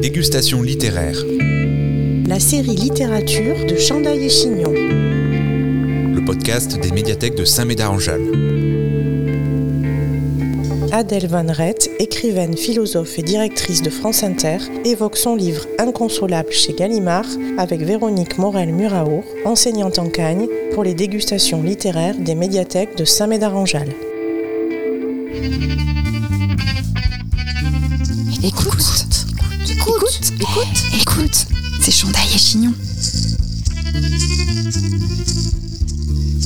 Dégustation littéraire. La série littérature de Chandail et Chignon. Le podcast des médiathèques de Saint-Médard-en-Jalles. Adèle Van Rett, écrivaine, philosophe et directrice de France Inter, évoque son livre Inconsolable chez Gallimard avec Véronique Morel-Muraour, enseignante en Cagne, pour les dégustations littéraires des médiathèques de Saint-Médard-en-Jalles. Écoute, écoute, c'est Chandail et Chignon.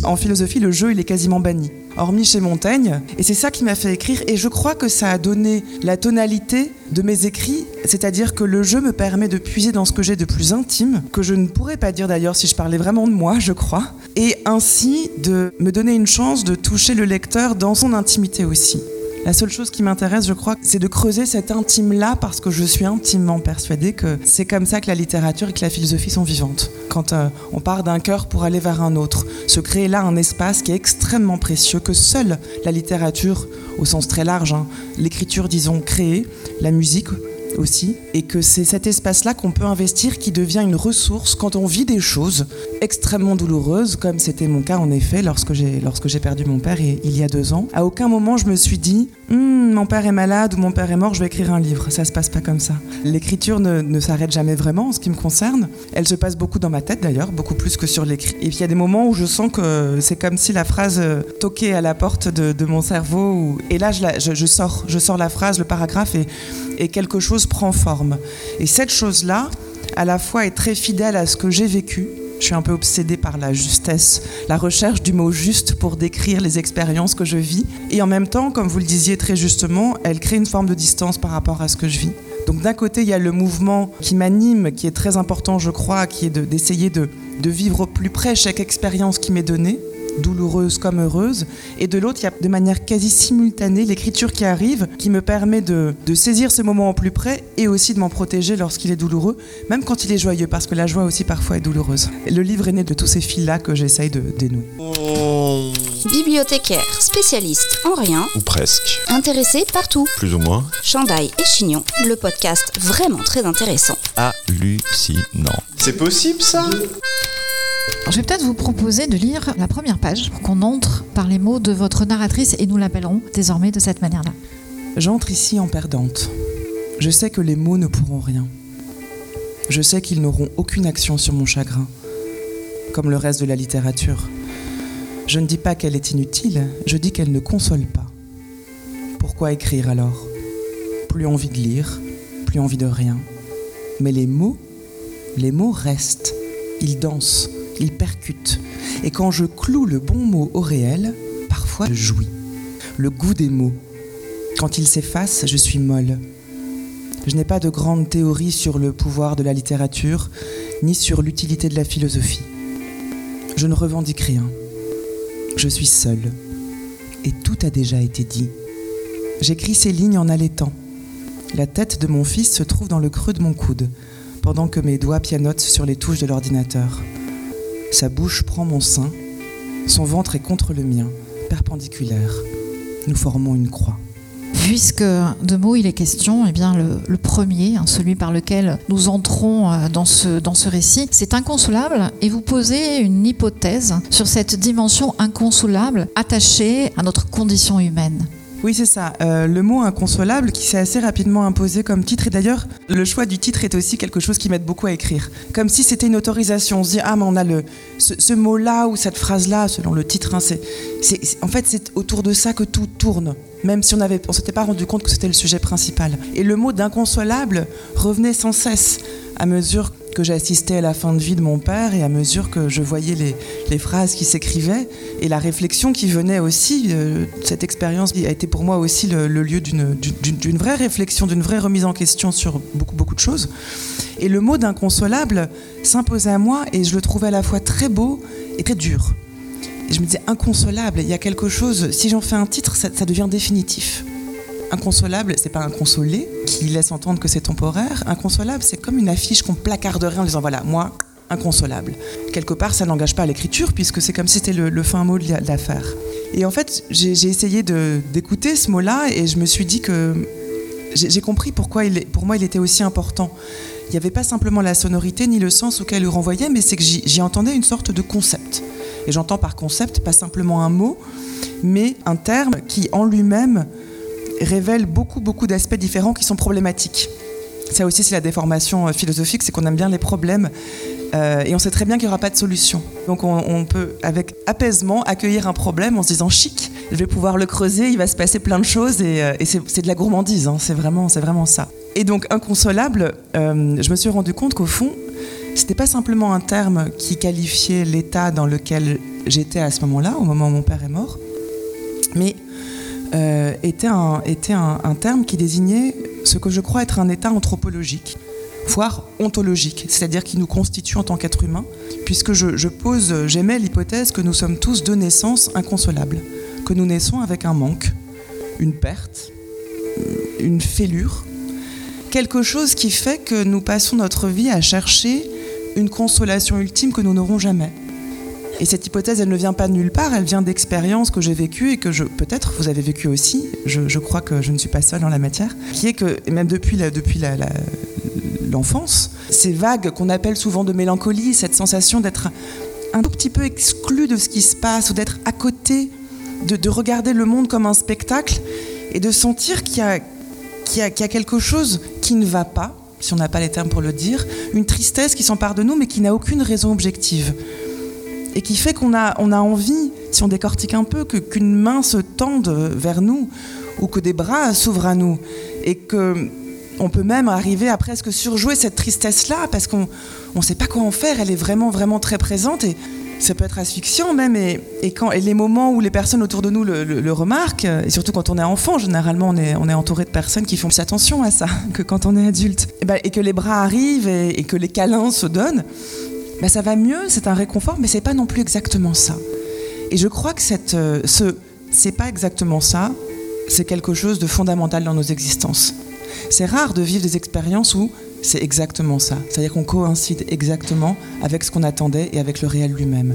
En philosophie, le jeu, il est quasiment banni, hormis chez Montaigne. Et c'est ça qui m'a fait écrire. Et je crois que ça a donné la tonalité de mes écrits. C'est-à-dire que le jeu me permet de puiser dans ce que j'ai de plus intime, que je ne pourrais pas dire d'ailleurs si je parlais vraiment de moi, je crois. Et ainsi de me donner une chance de toucher le lecteur dans son intimité aussi. La seule chose qui m'intéresse, je crois, c'est de creuser cet intime-là parce que je suis intimement persuadée que c'est comme ça que la littérature et que la philosophie sont vivantes. Quand euh, on part d'un cœur pour aller vers un autre, se créer là un espace qui est extrêmement précieux, que seule la littérature, au sens très large, hein, l'écriture, disons, créée, la musique, aussi, et que c'est cet espace-là qu'on peut investir qui devient une ressource quand on vit des choses extrêmement douloureuses, comme c'était mon cas en effet lorsque j'ai perdu mon père il y a deux ans. À aucun moment je me suis dit hm, mon père est malade ou mon père est mort, je vais écrire un livre. Ça se passe pas comme ça. L'écriture ne, s'arrête jamais vraiment en ce qui me concerne. Elle se passe beaucoup dans ma tête d'ailleurs, beaucoup plus que sur l'écrit. Et puis il y a des moments où je sens que c'est comme si la phrase euh, toquait à la porte de, mon cerveau. Et là je, sors, je sors la phrase, le paragraphe et quelque chose prend forme. Et cette chose-là, à la fois, est très fidèle à ce que j'ai vécu. Je suis un peu obsédée par la justesse, la recherche du mot juste pour décrire les expériences que je vis. Et en même temps, comme vous le disiez très justement, elle crée une forme de distance par rapport à ce que je vis. Donc d'un côté, il y a le mouvement qui m'anime, qui est très important, je crois, qui est d'essayer de, de, vivre au plus près chaque expérience qui m'est donnée douloureuse comme heureuse. Et de l'autre, il y a de manière quasi simultanée l'écriture qui arrive, qui me permet de, de, saisir ce moment au plus près et aussi de m'en protéger lorsqu'il est douloureux, même quand il est joyeux, parce que la joie aussi parfois est douloureuse. Le livre est né de tous ces fils-là que j'essaye de dénouer. Bibliothécaire, spécialiste en rien, Ou presque. intéressé partout. Plus ou moins. Chandail et Chignon, le podcast vraiment très intéressant. Hallucinant. C'est possible ça? Je vais peut-être vous proposer de lire la première page pour qu'on entre par les mots de votre narratrice et nous l'appellerons désormais de cette manière-là. J'entre ici en perdante. Je sais que les mots ne pourront rien. Je sais qu'ils n'auront aucune action sur mon chagrin, comme le reste de la littérature. Je ne dis pas qu'elle est inutile, je dis qu'elle ne console pas. Pourquoi écrire alors? Plus envie de lire, plus envie de rien. Mais les mots, les mots restent, ils dansent, il percute. Et quand je cloue le bon mot au réel, parfois je jouis. Le goût des mots. Quand ils s'effacent, je suis molle. Je n'ai pas de grande théorie sur le pouvoir de la littérature, ni sur l'utilité de la philosophie. Je ne revendique rien. Je suis seule. Et tout a déjà été dit. J'écris ces lignes en allaitant. La tête de mon fils se trouve dans le creux de mon coude, pendant que mes doigts pianotent sur les touches de l'ordinateur. Sa bouche prend mon sein, son ventre est contre le mien, perpendiculaire. Nous formons une croix. Puisque de mots il est question, eh bien le, premier, hein, celui par lequel nous entrons euh, dans ce, dans ce récit, c'est inconsolable et vous posez une hypothèse sur cette dimension inconsolable attachée à notre condition humaine. Oui, c'est ça. Euh, le mot inconsolable qui s'est assez rapidement imposé comme titre. Et d'ailleurs, le choix du titre est aussi quelque chose qui m'aide beaucoup à écrire. Comme si c'était une autorisation. On se dit, ah, mais on a le, ce, mot-là ou cette phrase-là, selon le titre. Hein, en fait, c'est autour de ça que tout tourne. Même si on ne on s'était pas rendu compte que c'était le sujet principal. Et le mot d'inconsolable revenait sans cesse à mesure que j'assistais à la fin de vie de mon père et à mesure que je voyais les, phrases qui s'écrivaient et la réflexion qui venait aussi, euh, cette expérience a été pour moi aussi le, lieu d'une, vraie réflexion, d'une vraie remise en question sur beaucoup, beaucoup de choses. Et le mot d'inconsolable s'imposait à moi et je le trouvais à la fois très beau et très dur. Et je me disais inconsolable, il y a quelque chose, si j'en fais un titre, ça devient définitif. Inconsolable, c'est pas inconsolé qui laisse entendre que c'est temporaire. Inconsolable, c'est comme une affiche qu'on placarderait en disant voilà, moi, inconsolable. Quelque part, ça n'engage pas l'écriture puisque c'est comme si c'était le, fin mot de l'affaire. Et en fait, j'ai essayé d'écouter ce mot-là et je me suis dit que j'ai compris pourquoi pour moi il était aussi important. Il n'y avait pas simplement la sonorité ni le sens auquel il renvoyait, mais c'est que j'y entendais une sorte de concept. Et j'entends par concept pas simplement un mot, mais un terme qui en lui-même révèle beaucoup, beaucoup d'aspects différents qui sont problématiques. Ça aussi, c'est la déformation euh, philosophique, c'est qu'on aime bien les problèmes euh, et on sait très bien qu'il n'y aura pas de solution. Donc on, peut, avec apaisement, accueillir un problème en se disant chic, je vais pouvoir le creuser, il va se passer plein de choses et, euh, c'est de la gourmandise, hein, c'est vraiment, vraiment ça. Et donc inconsolable, je me suis rendu compte qu'au fond, c'était pas simplement un terme qui qualifiait l'état dans lequel j'étais à ce moment-là, au moment où mon père est mort, mais euh, était, un, terme qui désignait ce que je crois être un état anthropologique, voire ontologique, c'est-à-dire qui nous constitue en tant qu'être humain, puisque je, pose, j'émets l'hypothèse que nous sommes tous de naissance inconsolables, que nous naissons avec un manque, une perte, une fêlure, quelque chose qui fait que nous passons notre vie à chercher une consolation ultime que nous n'aurons jamais. Et cette hypothèse, elle ne vient pas de nulle part, elle vient d'expériences que j'ai vécues et que peut-être vous avez vécues aussi, je, crois que je ne suis pas seule en la matière, qui est que, même depuis, la, depuis l'enfance, ces vagues qu'on appelle souvent de mélancolie, cette sensation d'être un tout petit peu exclu de ce qui se passe ou d'être à côté, de, regarder le monde comme un spectacle et de sentir y a, qu'il y a quelque chose qui ne va pas, si on n'a pas les termes pour le dire, une tristesse qui s'empare de nous mais qui n'a aucune raison objective et qui fait qu'on a, on a envie, si on décortique un peu, qu'une main se tende vers nous ou que des bras s'ouvrent à nous et que on peut même arriver à presque surjouer cette tristesse-là parce qu'on ne sait pas quoi en faire. Elle est vraiment, vraiment très présente et ça peut être asphyxiant même. Et, quand, et les moments où les personnes autour de nous le, remarquent, et surtout quand on est enfant, généralement on est, on est entouré de personnes qui font plus attention à ça que quand on est adulte. Et, ben, et que les bras arrivent et, et que les câlins se donnent, ben, ça va mieux, c'est un réconfort, mais c'est pas non plus exactement ça. Et je crois que cette, euh, ce, c'est pas exactement ça, c'est quelque chose de fondamental dans nos existences. C'est rare de vivre des expériences où c'est exactement ça. C'est-à-dire qu'on coïncide exactement avec ce qu'on attendait et avec le réel lui-même.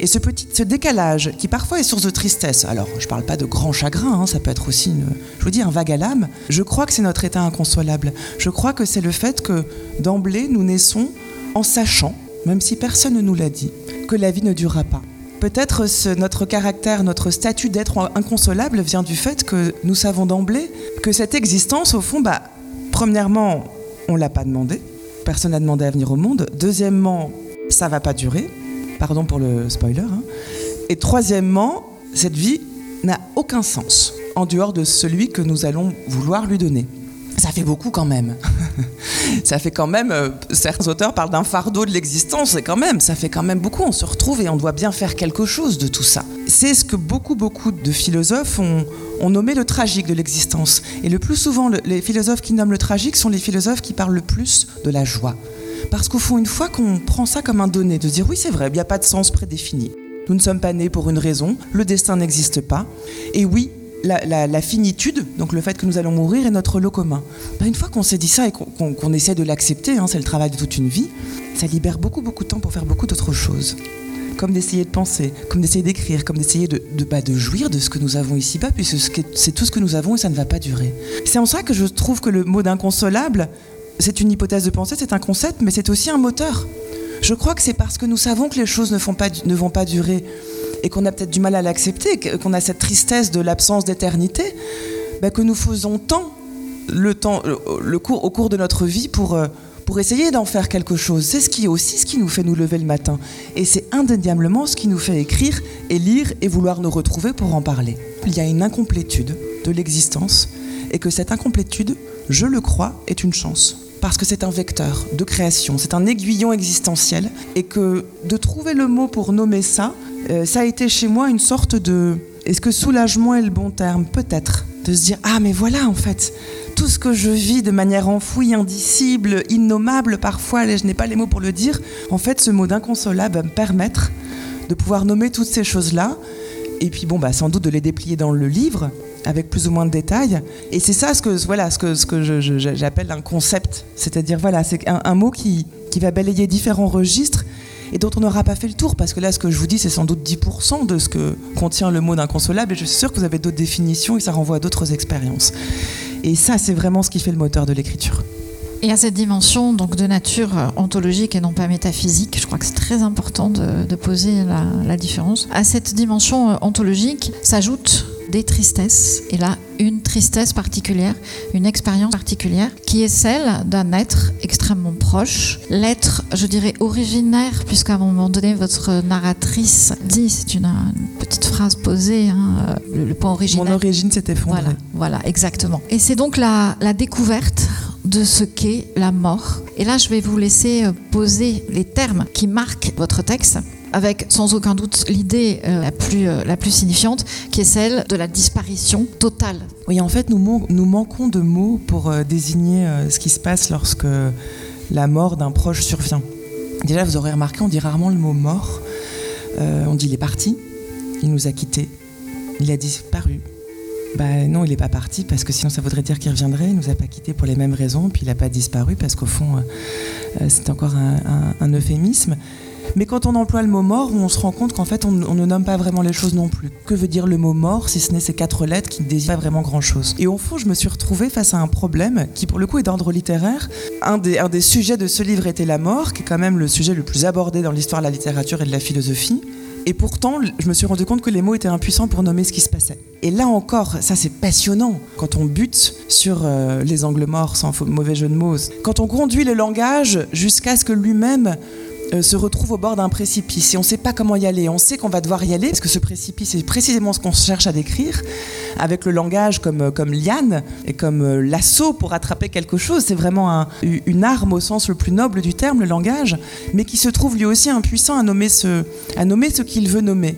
Et ce petit ce décalage, qui parfois est source de tristesse, alors je ne parle pas de grand chagrin, hein, ça peut être aussi, je vous dis, un vague à l'âme, je crois que c'est notre état inconsolable. Je crois que c'est le fait que d'emblée, nous naissons en sachant même si personne ne nous l'a dit, que la vie ne durera pas. Peut-être notre caractère, notre statut d'être inconsolable vient du fait que nous savons d'emblée que cette existence, au fond, bah, premièrement, on l'a pas demandé, personne n'a demandé à venir au monde. Deuxièmement, ça va pas durer, pardon pour le spoiler. Hein. Et troisièmement, cette vie n'a aucun sens en dehors de celui que nous allons vouloir lui donner ça fait beaucoup quand même. ça fait quand même, euh, certains auteurs parlent d'un fardeau de l'existence, et quand même, ça fait quand même beaucoup. On se retrouve et on doit bien faire quelque chose de tout ça. C'est ce que beaucoup, beaucoup de philosophes ont, nommé le tragique de l'existence. Et le plus souvent, les philosophes qui nomment le tragique sont les philosophes qui parlent le plus de la joie. Parce qu'au fond, une fois qu'on prend ça comme un donné, de dire oui, c'est vrai, il n'y a pas de sens prédéfini. Nous ne sommes pas nés pour une raison, le destin n'existe pas. Et oui, la, finitude, donc le fait que nous allons mourir, est notre lot commun. Ben, une fois qu'on s'est dit ça et qu'on essaie de l'accepter, hein, c'est le travail de toute une vie, ça libère beaucoup, beaucoup de temps pour faire beaucoup d'autres choses. Comme d'essayer de penser, comme d'essayer d'écrire, comme d'essayer de, de, bah, de, jouir de ce que nous avons ici-bas, puisque c'est tout ce que nous avons et ça ne va pas durer. C'est en ça que je trouve que le mot d'inconsolable, c'est une hypothèse de pensée, c'est un concept, mais c'est aussi un moteur. Je crois que c'est parce que nous savons que les choses ne, vont pas durer et qu'on a peut-être du mal à l'accepter, qu'on a cette tristesse de l'absence d'éternité, bah, que nous faisons tant le temps, le, cours, au cours de notre vie pour, euh, pour essayer d'en faire quelque chose. C'est ce qui est aussi ce qui nous fait nous lever le matin. Et c'est indéniablement ce qui nous fait écrire et lire et vouloir nous retrouver pour en parler. Il y a une incomplétude de l'existence et que cette incomplétude, je le crois, est une chance parce que c'est un vecteur de création, c'est un aiguillon existentiel, et que de trouver le mot pour nommer ça, euh, ça a été chez moi une sorte de... Est-ce que soulagement est le bon terme Peut-être. De se dire, ah mais voilà en fait, tout ce que je vis de manière enfouie, indicible, innommable parfois, je n'ai pas les mots pour le dire, en fait ce mot d'inconsolable va me permettre de pouvoir nommer toutes ces choses-là, et puis bon, bah, sans doute de les déplier dans le livre, avec plus ou moins de détails. Et c'est ça ce que, voilà, ce que, j'appelle un concept. C'est-à-dire, voilà, c'est un, mot qui, qui va balayer différents registres et dont on n'aura pas fait le tour, parce que là, ce que je vous dis, c'est sans doute 10% de ce que contient le mot d'inconsolable, et je suis sûre que vous avez d'autres définitions et ça renvoie à d'autres expériences. Et ça, c'est vraiment ce qui fait le moteur de l'écriture. Et à cette dimension donc de nature ontologique et non pas métaphysique, je crois que c'est très important de, poser la, la, différence. À cette dimension ontologique s'ajoute des tristesses, et là une tristesse particulière, une expérience particulière, qui est celle d'un être extrêmement proche, l'être, je dirais, originaire, puisqu'à un moment donné, votre narratrice dit, c'est une, petite phrase posée, hein, le, point originaire. Mon origine s'est effondrée. Voilà, voilà, exactement. Et c'est donc la, la découverte de ce qu'est la mort. Et là, je vais vous laisser euh, poser les termes qui marquent votre texte avec sans aucun doute l'idée euh, la, plus, euh, la plus signifiante, qui est celle de la disparition totale. Oui, en fait, nous, nous manquons de mots pour désigner ce qui se passe lorsque la mort d'un proche survient. Déjà, vous aurez remarqué, on dit rarement le mot mort. on dit il est parti, il nous a quittés, il a disparu, bah non, il n'est pas parti parce que sinon ça voudrait dire qu'il reviendrait. Il nous a pas quittés pour les mêmes raisons, puis il n'a pas disparu parce qu'au fond, euh, euh, c'est encore un, euphémisme. Mais quand on emploie le mot mort, on se rend compte qu'en fait, on, ne nomme pas vraiment les choses non plus. Que veut dire le mot mort si ce n'est ces quatre lettres qui ne désignent pas vraiment grand-chose? Et au fond, je me suis retrouvée face à un problème qui, pour le coup, est d'ordre littéraire. Un des, un des sujets de ce livre était la mort, qui est quand même le sujet le plus abordé dans l'histoire de la littérature et de la philosophie. Et pourtant, je me suis rendu compte que les mots étaient impuissants pour nommer ce qui se passait. Et là encore, ça c'est passionnant quand on bute sur euh, les angles morts, sans mauvais jeu de mots. Quand on conduit le langage jusqu'à ce que lui-même euh, se retrouve au bord d'un précipice et on ne sait pas comment y aller. On sait qu'on va devoir y aller parce que ce précipice est précisément ce qu'on cherche à décrire avec le langage comme, euh, comme liane et comme euh, l'assaut pour attraper quelque chose. C'est vraiment une arme au sens le plus noble du terme, le langage, mais qui se trouve lui aussi impuissant à nommer ce, à nommer ce qu'il veut nommer.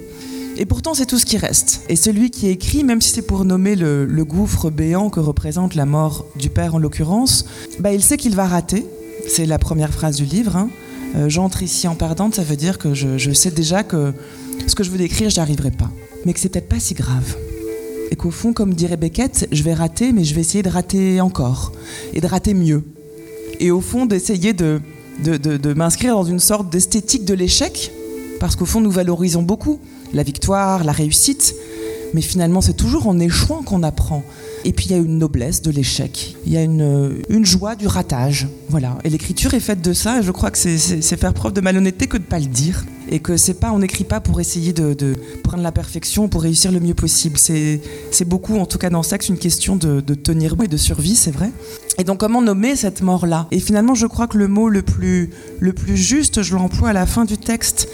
Et pourtant, c'est tout ce qui reste. Et celui qui écrit, même si c'est pour nommer le, gouffre béant que représente la mort du père en l'occurrence, bah, il sait qu'il va rater. C'est la première phrase du livre. Hein. Euh, j'entre ici en perdante, ça veut dire que je, sais déjà que ce que je veux décrire, je n'y arriverai pas. Mais que c'est peut-être pas si grave. Et qu'au fond, comme dirait Beckett, je vais rater, mais je vais essayer de rater encore. Et de rater mieux. Et au fond, d'essayer de, de, m'inscrire dans une sorte d'esthétique de l'échec. Parce qu'au fond, nous valorisons beaucoup la victoire, la réussite. Mais finalement, c'est toujours en échouant qu'on apprend. Et puis il y a une noblesse de l'échec, il y a une, une, joie du ratage. Voilà. Et l'écriture est faite de ça, et je crois que c'est faire preuve de malhonnêteté que de ne pas le dire. Et que c'est pas, on n'écrit pas pour essayer de, prendre la perfection, pour réussir le mieux possible. C'est beaucoup, en tout cas dans Sexe, une question de, de tenir bon et de survie, c'est vrai. Et donc comment nommer cette mort-là? Et finalement, je crois que le mot le plus, le plus juste, je l'emploie à la fin du texte.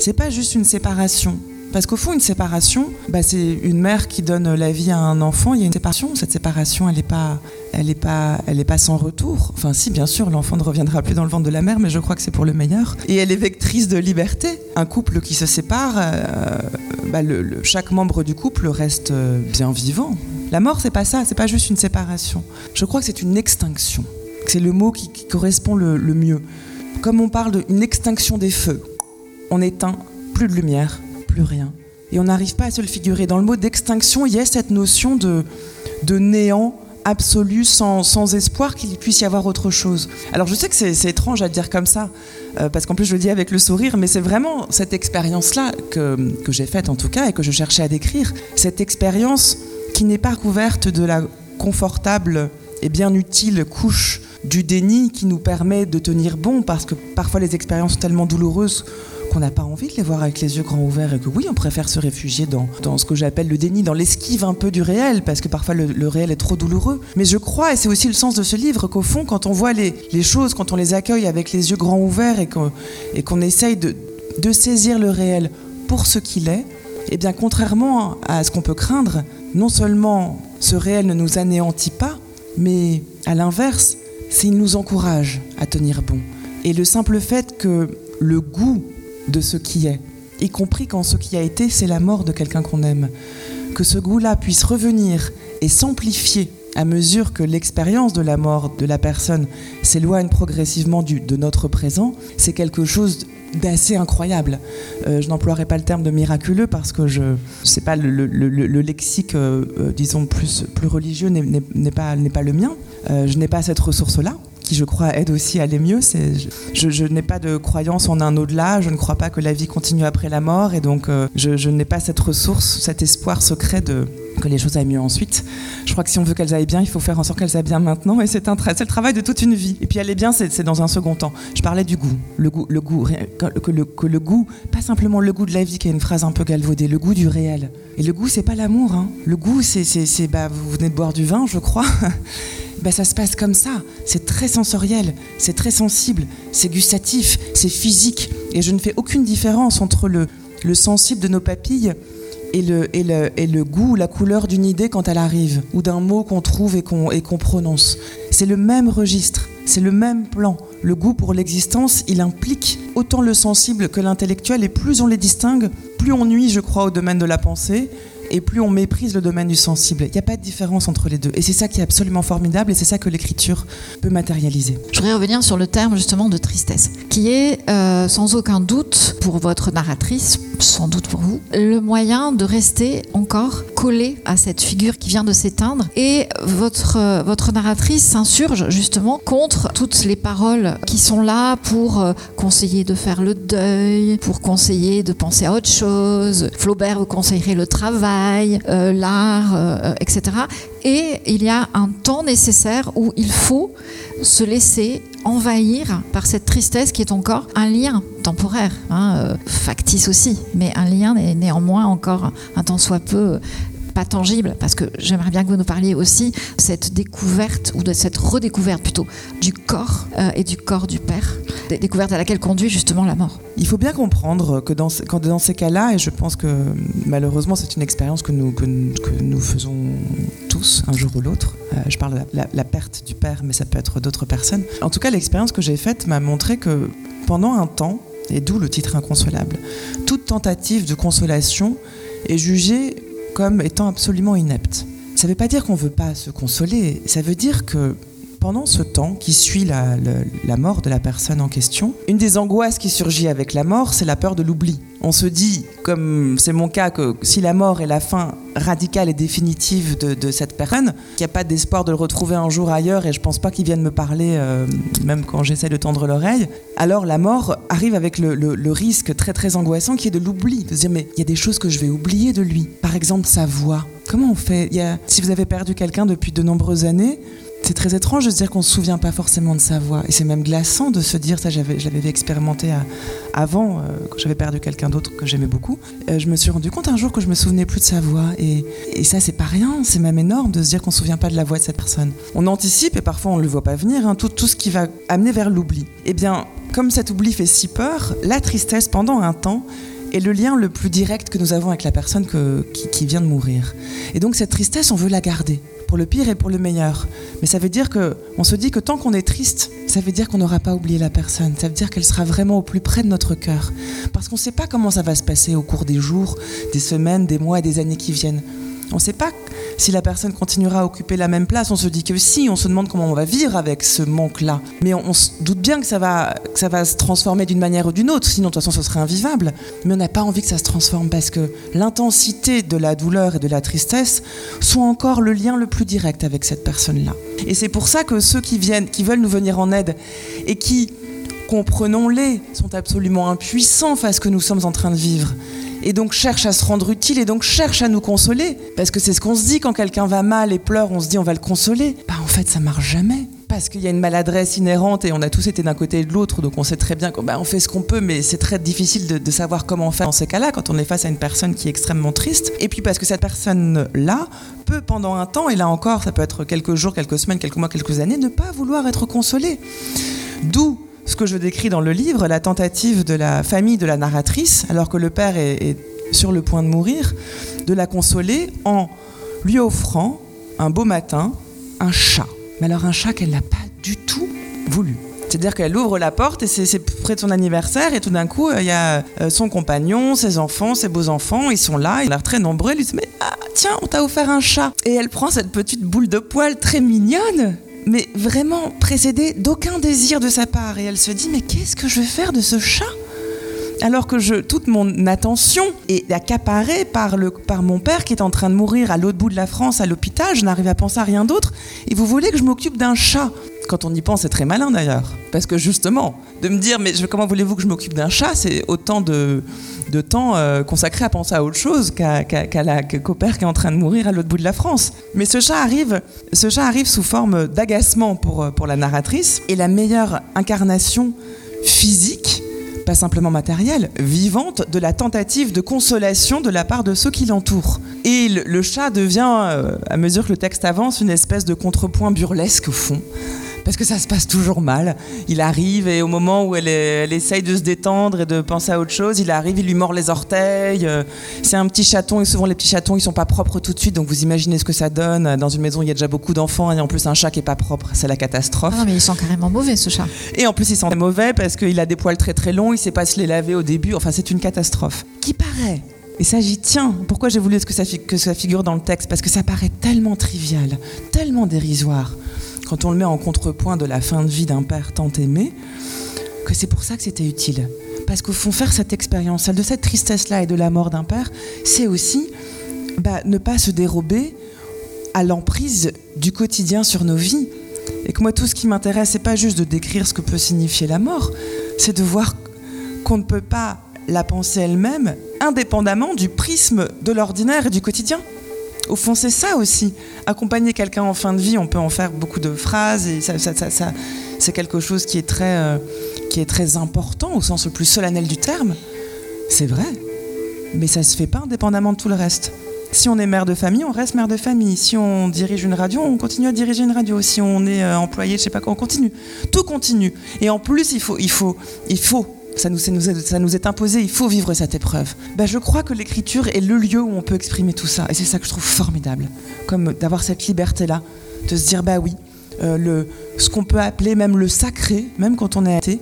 C'est pas juste une séparation, parce qu'au fond, une séparation, bah, c'est une mère qui donne la vie à un enfant. Il y a une séparation. Cette séparation, elle n'est pas, elle est pas, elle est pas sans retour. Enfin, si, bien sûr, l'enfant ne reviendra plus dans le ventre de la mère, mais je crois que c'est pour le meilleur. Et elle est vectrice de liberté. Un couple qui se sépare, euh, bah, chaque membre du couple reste euh, bien vivant. La mort, c'est pas ça. C'est pas juste une séparation. Je crois que c'est une extinction. C'est le mot qui, correspond le, le mieux. Comme on parle d'une extinction des feux, on éteint plus de lumière, rien. Et on n'arrive pas à se le figurer. Dans le mot d'extinction, il y a cette notion de, néant absolu, sans, espoir qu'il puisse y avoir autre chose. Alors je sais que c'est étrange à dire comme ça, euh, parce qu'en plus je le dis avec le sourire, mais c'est vraiment cette expérience-là que j'ai faite en tout cas et que je cherchais à décrire. Cette expérience qui n'est pas couverte de la confortable et bien utile couche du déni qui nous permet de tenir bon, parce que parfois les expériences sont tellement douloureuses qu'on n'a pas envie de les voir avec les yeux grands ouverts et que oui, on préfère se réfugier dans, dans ce que j'appelle le déni, dans l'esquive un peu du réel, parce que parfois le, réel est trop douloureux. Mais je crois, et c'est aussi le sens de ce livre, qu'au fond, quand on voit les, les, choses, quand on les accueille avec les yeux grands ouverts et qu'on qu'on essaye de, de saisir le réel pour ce qu'il est, eh bien, contrairement à ce qu'on peut craindre, non seulement ce réel ne nous anéantit pas, mais à l'inverse, il nous encourage à tenir bon. Et le simple fait que le goût de ce qui est, y compris quand ce qui a été, c'est la mort de quelqu'un qu'on aime. Que ce goût-là puisse revenir et s'amplifier à mesure que l'expérience de la mort de la personne s'éloigne progressivement de notre présent, c'est quelque chose d'assez incroyable. Euh, je n'emploierai pas le terme de miraculeux parce que je sais pas le, lexique, euh, euh, disons plus plus religieux n'est pas pas le mien. je n'ai pas cette ressource là qui je crois aide aussi à aller mieux. Je, je n'ai pas de croyance en un au-delà, je ne crois pas que la vie continue après la mort, et donc euh, je, je n'ai pas cette ressource, cet espoir secret de que les choses aillent mieux ensuite. Je crois que si on veut qu'elles aillent bien, il faut faire en sorte qu'elles aillent bien maintenant, et c'est un tra- le travail de toute une vie. Et puis aller bien, c'est dans un second temps. Je parlais du goût, le goût, le goût, que, le, goût, pas simplement le goût de la vie, qui est une phrase un peu galvaudée, le goût du réel. Et le goût, c'est pas l'amour. Hein. Le goût, c'est- bah, vous venez de boire du vin, je crois. Ben, ça se passe comme ça. C'est très sensoriel, c'est très sensible, c'est gustatif, c'est physique. Et je ne fais aucune différence entre le, le sensible de nos papilles et le, et, le, et le goût, la couleur d'une idée quand elle arrive, ou d'un mot qu'on trouve et qu'on et qu'on prononce. C'est le même registre, c'est le même plan. Le goût pour l'existence, il implique autant le sensible que l'intellectuel, et plus on les distingue, plus on nuit, je crois, au domaine de la pensée, et plus on méprise le domaine du sensible. Il n'y a pas de différence entre les deux. Et c'est ça qui est absolument formidable, et c'est ça que l'écriture peut matérialiser. Je voudrais revenir sur le terme justement de tristesse, qui est euh, sans aucun doute pour votre narratrice, sans doute pour vous, le moyen de rester encore collé à cette figure qui vient de s'éteindre. Et votre, euh, votre narratrice s'insurge justement contre toutes les paroles qui sont là pour euh, conseiller de faire le deuil, pour conseiller de penser à autre chose. Flaubert vous conseillerait le travail, euh, l'art, euh, etc. Et il y a un temps nécessaire où il faut se laisser envahir par cette tristesse qui est encore un lien temporaire, hein, euh, factice aussi, mais un lien né- néanmoins encore un tant soit peu pas tangible, parce que j'aimerais bien que vous nous parliez aussi de cette découverte, ou de cette redécouverte plutôt, du corps euh, et du corps du père, Dé- découverte à laquelle conduit justement la mort. Il faut bien comprendre que dans, ces cas-là, et je pense que malheureusement c'est une expérience que nous, faisons tous, un jour ou l'autre, euh, je parle de la perte du père, mais ça peut être d'autres personnes. En tout cas, l'expérience que j'ai faite m'a montré que pendant un temps, et d'où le titre inconsolable, toute tentative de consolation est jugée comme étant absolument inepte. Ça ne veut pas dire qu'on ne veut pas se consoler, ça veut dire que pendant ce temps qui suit la, la mort de la personne en question, une des angoisses qui surgit avec la mort, c'est la peur de l'oubli. On se dit, comme c'est mon cas, que si la mort est la fin radicale et définitive de, de cette personne, qu'il n'y a pas d'espoir de le retrouver un jour ailleurs, et je pense pas qu'il vienne me parler, euh, même quand j'essaie de tendre l'oreille, alors la mort arrive avec le, le- risque très très angoissant qui est de l'oubli, de se dire mais il y a des choses que je vais oublier de lui. Par exemple sa voix. Comment on fait? Si vous avez perdu quelqu'un depuis de nombreuses années, c'est très étrange de se dire qu'on ne se souvient pas forcément de sa voix. Et c'est même glaçant de se dire, ça j'avais, je l'avais expérimenté à- avant, euh, quand j'avais perdu quelqu'un d'autre que j'aimais beaucoup. Euh, je me suis rendu compte un jour que je me souvenais plus de sa voix. Et, ça, c'est pas rien, c'est même énorme de se dire qu'on ne se souvient pas de la voix de cette personne. On anticipe et parfois on ne le voit pas venir, hein, tout, ce qui va amener vers l'oubli. Eh bien, comme cet oubli fait si peur, la tristesse pendant un temps est le lien le plus direct que nous avons avec la personne qui vient de mourir. Et donc cette tristesse, on veut la garder, pour le pire et pour le meilleur. Mais ça veut dire que, on se dit que tant qu'on est triste, ça veut dire qu'on n'aura pas oublié la personne. Ça veut dire qu'elle sera vraiment au plus près de notre cœur. Parce qu'on ne sait pas comment ça va se passer au cours des jours, des semaines, des mois et des années qui viennent. On ne sait pas si la personne continuera à occuper la même place. On se dit que si, on se demande comment on va vivre avec ce manque-là. Mais on, se doute bien que ça va, que ça va se transformer d'une manière ou d'une autre. Sinon, de toute façon, ce serait invivable. Mais on n'a pas envie que ça se transforme parce que l'intensité de la douleur et de la tristesse sont encore le lien le plus direct avec cette personne-là. Et c'est pour ça que ceux qui viennent, qui veulent nous venir en aide et qui, comprenons-les, sont absolument impuissants face à ce que nous sommes en train de vivre et donc cherche à se rendre utile et donc cherche à nous consoler. Parce que c'est ce qu'on se dit quand quelqu'un va mal et pleure, on se dit on va le consoler. Bah en fait ça marche jamais. Parce qu'il y a une maladresse inhérente et on a tous été d'un côté et de l'autre, donc on sait très bien qu'on bah, fait ce qu'on peut, mais c'est très difficile de, de savoir comment faire dans ces cas-là quand on est face à une personne qui est extrêmement triste. Et puis parce que cette personne-là peut pendant un temps, et là encore ça peut être quelques jours, quelques semaines, quelques mois, quelques années, ne pas vouloir être consolée. D'où ce que je décris dans le livre, la tentative de la famille de la narratrice, alors que le père est, sur le point de mourir, de la consoler en lui offrant un beau matin un chat. Mais alors un chat qu'elle n'a pas du tout voulu. C'est-à-dire qu'elle ouvre la porte et c'est près de son anniversaire et tout d'un coup, il y a euh, son compagnon, ses enfants, ses beaux-enfants, ils sont là, ils ont l'air très nombreux. Elle lui dit Mais ah, tiens, on t'a offert un chat. Et elle prend cette petite boule de poil très mignonne mais vraiment précédée d'aucun désir de sa part. Et elle se dit, mais qu'est-ce que je vais faire de ce chat? Alors que toute mon attention est accaparée par, par mon père qui est en train de mourir à l'autre bout de la France, à l'hôpital, je n'arrive à penser à rien d'autre, et vous voulez que je m'occupe d'un chat? Quand on y pense, c'est très malin d'ailleurs. Parce que justement, de me dire, mais comment voulez-vous que je m'occupe d'un chat? C'est autant de, temps euh, consacré à penser à autre chose qu'à qu'au père qui est en train de mourir à l'autre bout de la France. Mais ce chat arrive, ce chat arrive sous forme d'agacement pour, euh, pour la narratrice. Et la meilleure incarnation physique pas simplement matérielle, vivante, de la tentative de consolation de la part de ceux qui l'entourent. Et le, chat devient, euh, à mesure que le texte avance, une espèce de contrepoint burlesque au fond parce que ça se passe toujours mal. Il arrive et au moment où elle, elle, essaye de se détendre et de penser à autre chose, il arrive, il lui mord les orteils. Euh, c'est un petit chaton et souvent les petits chatons ils sont pas propres tout de suite, donc vous imaginez ce que ça donne. Dans une maison il y a déjà beaucoup d'enfants et en plus un chat qui est pas propre, c'est la catastrophe. Ah mais il sent carrément mauvais ce chat. Et en plus il sent mauvais parce qu'il a des poils très très longs, il sait pas se les laver au début. Enfin c'est une catastrophe. Qui paraît et ça, j'y tiens. Pourquoi j'ai voulu que ça, que ça figure dans le texte? Parce que ça paraît tellement trivial, tellement dérisoire quand on le met en contrepoint de la fin de vie d'un père tant aimé, que c'est pour ça que c'était utile. Parce qu'au fond, faire cette expérience, celle de cette tristesse-là et de la mort d'un père, c'est aussi bah, ne pas se dérober à l'emprise du quotidien sur nos vies. Et que moi, tout ce qui m'intéresse, c'est pas juste de décrire ce que peut signifier la mort, c'est de voir qu'on ne peut pas la penser elle-même indépendamment du prisme de l'ordinaire et du quotidien. Au fond, c'est ça aussi. Accompagner quelqu'un en fin de vie, on peut en faire beaucoup de phrases et ça, c'est quelque chose qui est, très, euh, qui est très important au sens le plus solennel du terme. C'est vrai. Mais ça se fait pas indépendamment de tout le reste. Si on est mère de famille, on reste mère de famille. Si on dirige une radio, on continue à diriger une radio. Si on est euh, employé, je sais pas quoi, on continue. Tout continue. Et en plus, il faut, il faut, il faut ça nous, nous est imposé, il faut vivre cette épreuve. Ben, je crois que l'écriture est le lieu où on peut exprimer tout ça. Et c'est ça que je trouve formidable. Comme d'avoir cette liberté-là, de se dire, bah oui, euh, le, ce qu'on peut appeler même le sacré, même quand on est athée,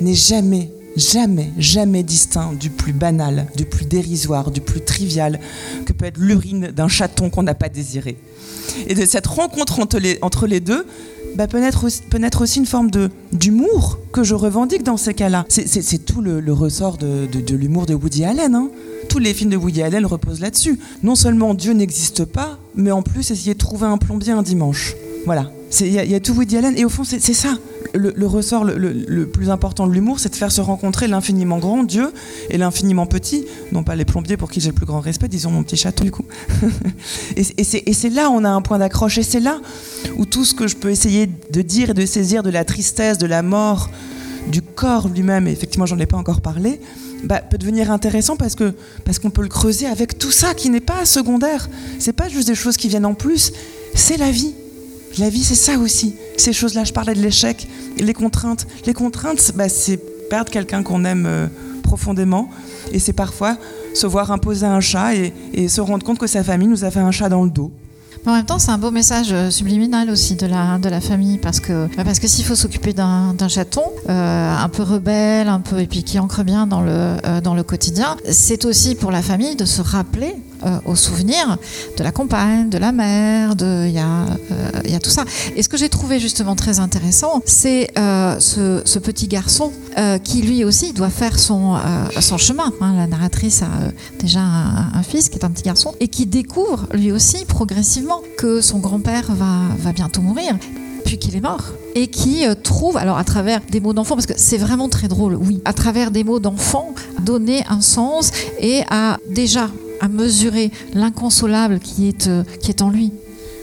n'est jamais, jamais, jamais distinct du plus banal, du plus dérisoire, du plus trivial que peut être l'urine d'un chaton qu'on n'a pas désiré. Et de cette rencontre entre les, deux, bah, peut, naître aussi, peut aussi une forme d'humour que je revendique dans ces cas-là. C'est tout le, ressort de, de, l'humour de Woody Allen. Hein. Tous les films de Woody Allen reposent là-dessus. Non seulement Dieu n'existe pas, mais en plus essayer de trouver un plombier un dimanche. Voilà. Il y, a tout Woody Allen. Et au fond, c'est ça le, ressort le, plus important de l'humour, c'est de faire se rencontrer l'infiniment grand, Dieu, et l'infiniment petit, non pas les plombiers pour qui j'ai le plus grand respect, disons mon petit château du coup. et, c'est là où on a un point d'accroche, et c'est là où tout ce que je peux essayer de dire et de saisir de la tristesse, de la mort, du corps lui-même, et effectivement j'en ai pas encore parlé, bah, peut devenir intéressant parce que parce qu'on peut le creuser avec tout ça qui n'est pas secondaire. C'est pas juste des choses qui viennent en plus, c'est la vie. La vie, c'est ça aussi. Ces choses-là, je parlais de l'échec, les contraintes. Les contraintes, bah, c'est perdre quelqu'un qu'on aime euh, profondément. Et c'est parfois se voir imposer un chat et, se rendre compte que sa famille nous a fait un chat dans le dos. En même temps, c'est un beau message euh, subliminal aussi de la, de la famille parce que, bah, parce que s'il faut s'occuper d'un chaton euh, un peu rebelle, un peu et puis qui ancre bien dans le, dans le quotidien, c'est aussi pour la famille de se rappeler euh, au souvenir de la compagne, de la mère, de il y, a, euh, tout ça. Et ce que j'ai trouvé justement très intéressant, c'est euh, ce, petit garçon qui lui aussi doit faire son, chemin. Hein. La narratrice a déjà un, un, fils qui est un petit garçon et qui découvre lui aussi progressivement que son grand-père va, va bientôt mourir puis qu'il est mort et qui trouve, alors à travers des mots d'enfant, parce que c'est vraiment très drôle, oui, à travers des mots d'enfant, donner un sens et à déjà à mesurer l'inconsolable qui est, euh, qui est en lui.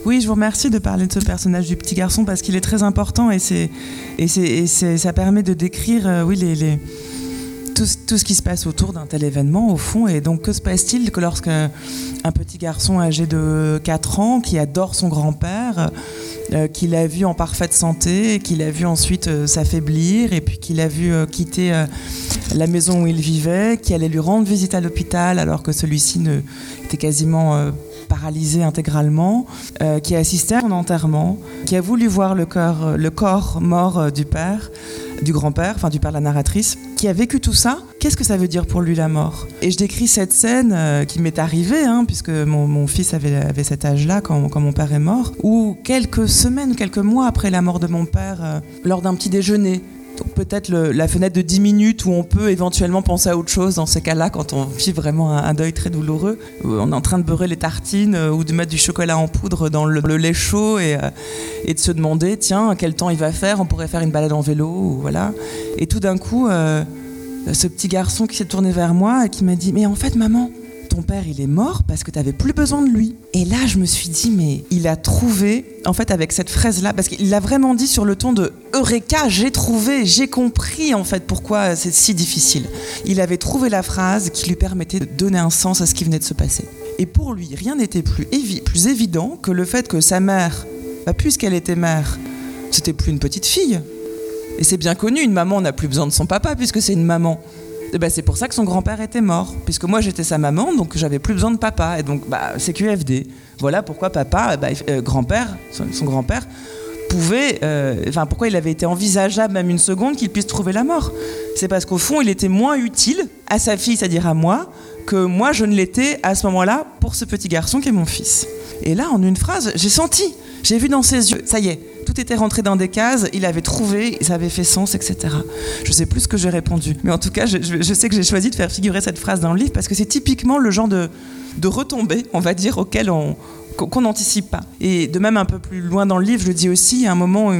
Oui, je vous remercie de parler de ce personnage du petit garçon parce qu'il est très important et, c'est, et, c'est, ça permet de décrire euh, oui, les tout, ce qui se passe autour d'un tel événement au fond. Et donc que se passe-t-il que lorsque un petit garçon âgé de 4 ans qui adore son grand-père, euh, qu'il a vu en parfaite santé, qu'il a vu ensuite s'affaiblir et puis qu'il a vu quitter la maison où il vivait, qui allait lui rendre visite à l'hôpital alors que celui-ci était quasiment euh, paralysé intégralement, euh, qui a assisté à son enterrement, qui a voulu voir le corps, euh, le corps mort du père, du grand-père, enfin du père de la narratrice, qui a vécu tout ça. Qu'est-ce que ça veut dire pour lui la mort? Et je décris cette scène qui m'est arrivée, hein, puisque mon, fils avait, cet âge-là quand, quand, mon père est mort, où quelques semaines, quelques mois après la mort de mon père, lors d'un petit déjeuner, peut-être la fenêtre de 10 minutes où on peut éventuellement penser à autre chose dans ces cas-là, quand on vit vraiment un, deuil très douloureux. On est en train de beurrer les tartines euh, ou de mettre du chocolat en poudre dans le, lait chaud et, euh, et, de se demander, tiens, quel temps il va faire On pourrait faire une balade en vélo, ou voilà. Et tout d'un coup, euh, ce petit garçon qui s'est tourné vers moi et qui m'a dit, mais en fait, maman, ton père, il est mort parce que tu n'avais plus besoin de lui. Et là, je me suis dit, mais il a trouvé, en fait, avec cette fraise-là, parce qu'il l'a vraiment dit sur le ton de Eureka, j'ai trouvé, j'ai compris, en fait, pourquoi c'est si difficile. Il avait trouvé la phrase qui lui permettait de donner un sens à ce qui venait de se passer. Et pour lui, rien n'était plus, plus évident que le fait que sa mère, bah, puisqu'elle était mère, c'était plus une petite fille. Et c'est bien connu, une maman n'a plus besoin de son papa puisque c'est une maman. Ben, c'est pour ça que son grand-père était mort, puisque moi j'étais sa maman, donc j'avais plus besoin de papa, et donc bah, c'est QFD. Voilà pourquoi papa, bah, euh, grand-père, son, grand-père, pouvait, euh, enfin pourquoi il avait été envisageable même une seconde qu'il puisse trouver la mort. C'est parce qu'au fond il était moins utile à sa fille, c'est-à-dire à moi, que moi je ne l'étais à ce moment-là pour ce petit garçon qui est mon fils. Et là, en une phrase, j'ai senti, j'ai vu dans ses yeux, ça y est, tout était rentré dans des cases, il avait trouvé, ça avait fait sens, etc. Je sais plus ce que j'ai répondu, mais en tout cas, je, sais que j'ai choisi de faire figurer cette phrase dans le livre parce que c'est typiquement le genre de, de retombées, on va dire, auquel on qu'on n'anticipe pas. Et de même un peu plus loin dans le livre, je dis aussi à un moment,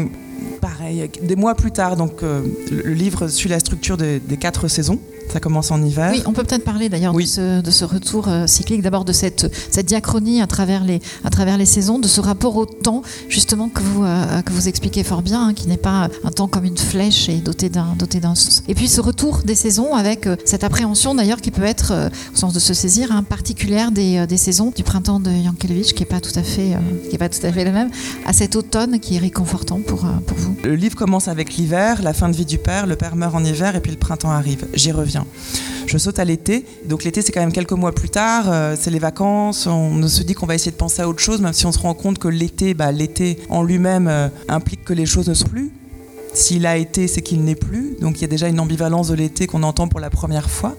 pareil, des mois plus tard, donc euh, le livre suit la structure des quatre saisons. Ça commence en hiver. Oui, on peut peut-être parler d'ailleurs de, ce, retour euh, cyclique, d'abord de cette, cette diachronie à travers, les, à travers les saisons, de ce rapport au temps, justement, que vous, euh, que vous expliquez fort bien, hein, qui n'est pas un temps comme une flèche et doté d'un, doté d'un sens. Et puis ce retour des saisons avec euh, cette appréhension d'ailleurs qui peut être, au sens de se saisir, hein, particulière des, des, saisons du printemps de Yankelevich, qui n'est pas, tout à fait, qui est pas tout à fait la même, à cet automne qui est réconfortant pour, pour vous. Le livre commence avec l'hiver, la fin de vie du père, le père meurt en hiver et puis le printemps arrive. J'y reviens. Je saute à l'été. Donc l'été, c'est quand même quelques mois plus tard. Euh, c'est les vacances. On se dit qu'on va essayer de penser à autre chose, même si on se rend compte que l'été, bah, l'été en lui-même euh, implique que les choses ne sont plus. S'il a été, c'est qu'il n'est plus. Donc il y a déjà une ambivalence de l'été qu'on entend pour la première fois.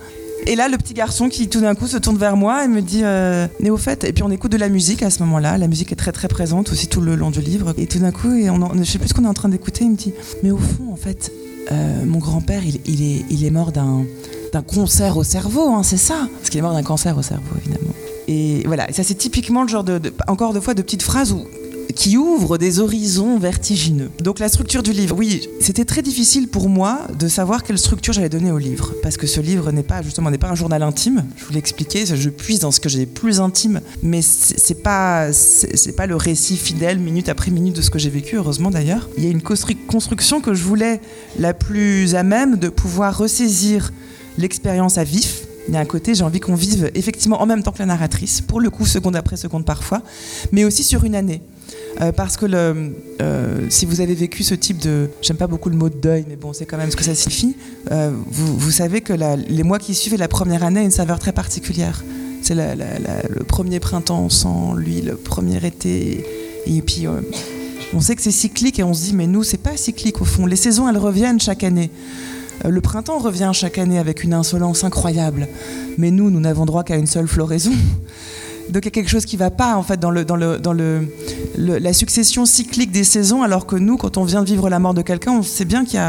Et là, le petit garçon qui tout d'un coup se tourne vers moi et me dit euh, au fait, et puis on écoute de la musique à ce moment-là. La musique est très très présente aussi tout le long du livre. Et tout d'un coup, et on sais plus ce qu'on est en train d'écouter. Il me dit Mais au fond, en fait, euh, mon grand-père, il, est, il est mort d'un concert au cerveau, hein, c'est ça Parce qu'il est mort d'un cancer au cerveau, évidemment. Et voilà, ça c'est typiquement le genre de, encore deux fois, de petites phrases où qui ouvre des horizons vertigineux. Donc la structure du livre, oui, c'était très difficile pour moi de savoir quelle structure j'allais donner au livre, parce que ce livre n'est pas justement n'est pas un journal intime. Je vous l'ai expliqué, je puise dans ce que j'ai plus intime, mais c'est pas c'est pas le récit fidèle minute après minute de ce que j'ai vécu, heureusement d'ailleurs. Il y a une construction que je voulais la plus à même de pouvoir ressaisir l'expérience à vif il y a un côté, j'ai envie qu'on vive effectivement en même temps que la narratrice, pour le coup, seconde après seconde parfois, mais aussi sur une année. Euh, parce que euh, si vous avez vécu ce type de, j'aime pas beaucoup le mot de deuil, mais bon, c'est quand même ce que ça signifie. Euh, vous, savez que les mois qui suivent la première année a une saveur très particulière. C'est le premier printemps sans lui, le premier été, et puis on sait que c'est cyclique et on se dit mais nous c'est pas cyclique au fond. Les saisons elles reviennent chaque année. Le printemps revient chaque année avec une insolence incroyable, mais nous nous n'avons droit qu'à une seule floraison. Donc il y a quelque chose qui ne va pas en fait dans, la succession cyclique des saisons, alors que nous, quand on vient de vivre la mort de quelqu'un, on sait bien qu'il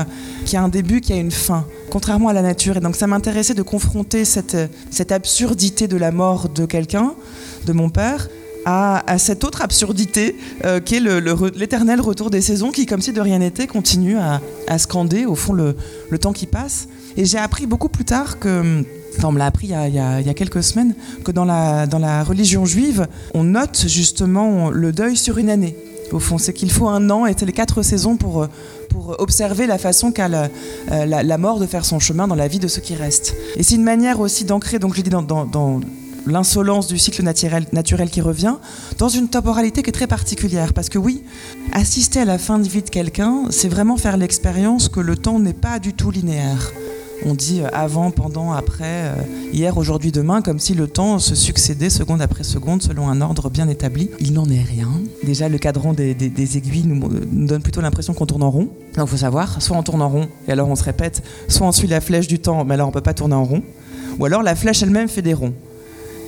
y, a un début, qu'il y a une fin, contrairement à la nature. Et donc ça m'intéressait de confronter cette absurdité de la mort de quelqu'un, de mon père, à, cette autre absurdité euh, qui est l'éternel retour des saisons qui, comme si de rien n'était, continue à, scander au fond le, temps qui passe. Et j'ai appris beaucoup plus tard que on me l'a appris il y, a, quelques semaines, que dans la, dans la religion juive, on note justement le deuil sur une année. Au fond, c'est qu'il faut un an et les quatre saisons pour, pour observer la façon qu'a la, euh, la, mort de faire son chemin dans la vie de ceux qui restent. Et c'est une manière aussi d'ancrer, donc je dit, dans, dans, l'insolence du cycle naturel, qui revient, dans une temporalité qui est très particulière. Parce que oui, assister à la fin de vie de quelqu'un, c'est vraiment faire l'expérience que le temps n'est pas du tout linéaire on dit euh, avant, pendant, après, euh, hier, aujourd'hui, demain, comme si le temps se succédait seconde après seconde selon un ordre bien établi. Il n'en est rien. Déjà, le cadran des, aiguilles nous, donne plutôt l'impression qu'on tourne en rond. Donc, il faut savoir, soit on tourne en rond, et alors on se répète, soit on suit la flèche du temps, mais alors on ne peut pas tourner en rond, ou alors la flèche elle-même fait des ronds.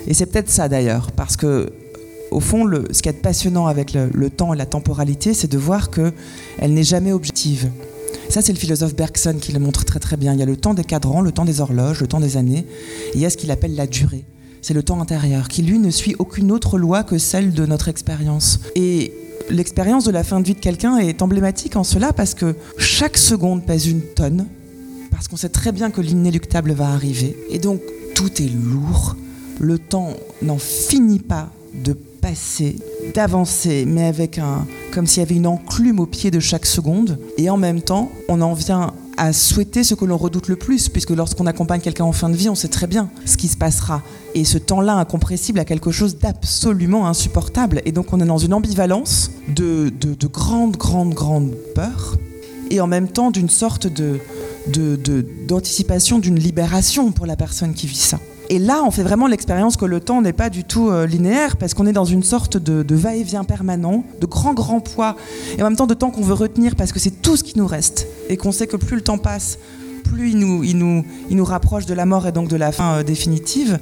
Et c'est peut-être ça d'ailleurs, parce que au fond, le, ce qui est passionnant avec le, le temps et la temporalité, c'est de voir qu'elle n'est jamais objective Ça, c'est le philosophe Bergson qui le montre très très bien. Il y a le temps des cadrans, le temps des horloges, le temps des années, et il y a ce qu'il appelle la durée. C'est le temps intérieur, qui lui ne suit aucune autre loi que celle de notre expérience. Et l'expérience de la fin de vie de quelqu'un est emblématique en cela parce que chaque seconde pèse une tonne, parce qu'on sait très bien que l'inéluctable va arriver. Et donc, tout est lourd. Le temps n'en finit pas de passer, d'avancer, mais avec un, comme s'il y avait une enclume au pied de chaque seconde. Et en même temps, on en vient à souhaiter ce que l'on redoute le plus, puisque lorsqu'on accompagne quelqu'un en fin de vie, on sait très bien ce qui se passera. Et ce temps-là incompressible a quelque chose d'absolument insupportable. Et donc on est dans une ambivalence de, de, de grande, grande, grande peur, et en même temps d'une sorte de, d'anticipation d'une libération pour la personne qui vit ça. Et là, on fait vraiment l'expérience que le temps n'est pas du tout euh, linéaire, parce qu'on est dans une sorte de, de va-et-vient permanent, de grand, grand poids, et en même temps de temps qu'on veut retenir, parce que c'est tout ce qui nous reste, et qu'on sait que plus le temps passe, plus il nous, il nous, il nous rapproche de la mort et donc de la fin euh, définitive.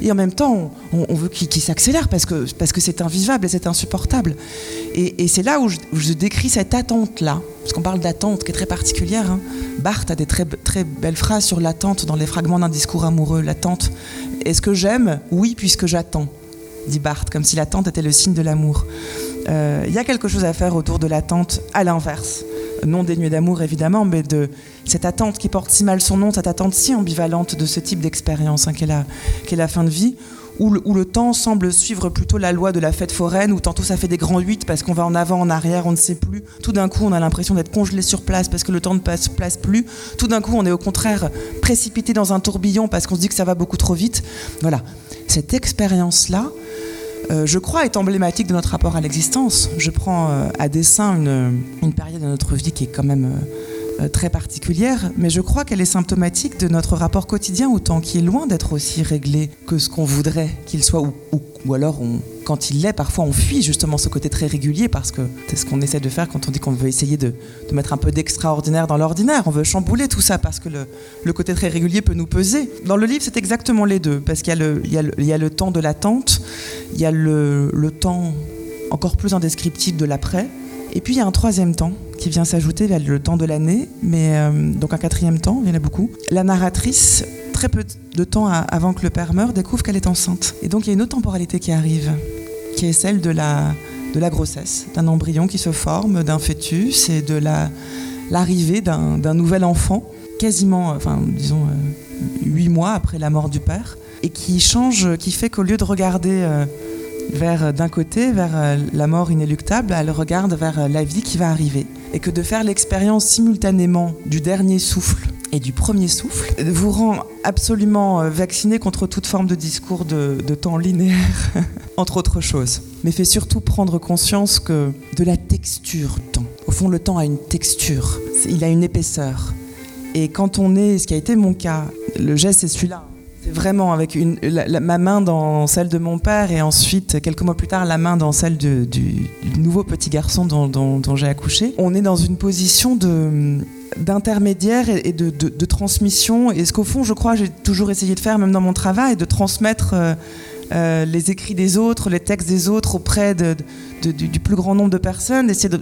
Et en même temps, on, veut qu'il s'accélère parce que c'est parce que invivable et c'est insupportable. Et, c'est là où je, décris cette attente-là, parce qu'on parle d'attente qui est très particulière. Hein. Barthes a des très, très belles phrases sur l'attente dans les fragments d'un discours amoureux. L'attente, est-ce que j'aime? Oui, puisque j'attends, dit Barthes, comme si l'attente était le signe de l'amour. Il euh, y a quelque chose à faire autour de l'attente à l'inverse non dénué d'amour évidemment, mais de cette attente qui porte si mal son nom, cette attente si ambivalente de ce type d'expérience hein, qu'est la, la, fin de vie, où le, où le, temps semble suivre plutôt la loi de la fête foraine, où tantôt ça fait des grands huit parce qu'on va en avant, en arrière, on ne sait plus. Tout d'un coup, on a l'impression d'être congelé sur place parce que le temps ne passe place plus. Tout d'un coup, on est au contraire précipité dans un tourbillon parce qu'on se dit que ça va beaucoup trop vite. Voilà. Cette expérience-là, euh, je crois, est emblématique de notre rapport à l'existence. Je prends euh, à dessein une, période de notre vie qui est quand même euh, très particulière, mais je crois qu'elle est symptomatique de notre rapport quotidien au temps, qui est loin d'être aussi réglé que ce qu'on voudrait qu'il soit, ou, ou alors on, quand il l'est, parfois on fuit justement ce côté très régulier parce que c'est ce qu'on essaie de faire quand on dit qu'on veut essayer de, mettre un peu d'extraordinaire dans l'ordinaire. On veut chambouler tout ça parce que le, le, côté très régulier peut nous peser. Dans le livre, c'est exactement les deux parce qu'il y, y, y, a le temps de l'attente, il y a le, le temps encore plus indescriptible de l'après, et puis il y a un troisième temps qui vient s'ajouter, le temps de l'année, mais euh, donc un quatrième temps, il y en a beaucoup. La narratrice très peu de temps avant que le père meure, découvre qu'elle est enceinte. Et donc il y a une autre temporalité qui arrive, qui est celle de la, de la grossesse, d'un embryon qui se forme, d'un fœtus et de l'arrivée la, d'un nouvel enfant, quasiment, enfin disons, euh, huit mois après la mort du père, et qui change, qui fait qu'au lieu de regarder euh, vers d'un côté, vers euh, la mort inéluctable, elle regarde vers euh, la vie qui va arriver. Et que de faire l'expérience simultanément du dernier souffle et du premier souffle vous rend absolument euh, vacciné contre toute forme de discours de, temps linéaire, entre autres choses. Mais fait surtout prendre conscience que de la texture temps. Au fond, le temps a une texture, il a une épaisseur. Et quand on est, ce qui a été mon cas, le geste c'est celui-là. Vraiment avec ma main dans celle de mon père et ensuite, quelques mois plus tard, la main dans celle du, nouveau petit garçon dont, j'ai accouché. On est dans une position d'intermédiaire et de, transmission. Et ce qu'au fond, je crois, j'ai toujours essayé de faire, même dans mon travail, de transmettre euh, euh, les écrits des autres, les textes des autres auprès du, plus grand nombre de personnes. Essayer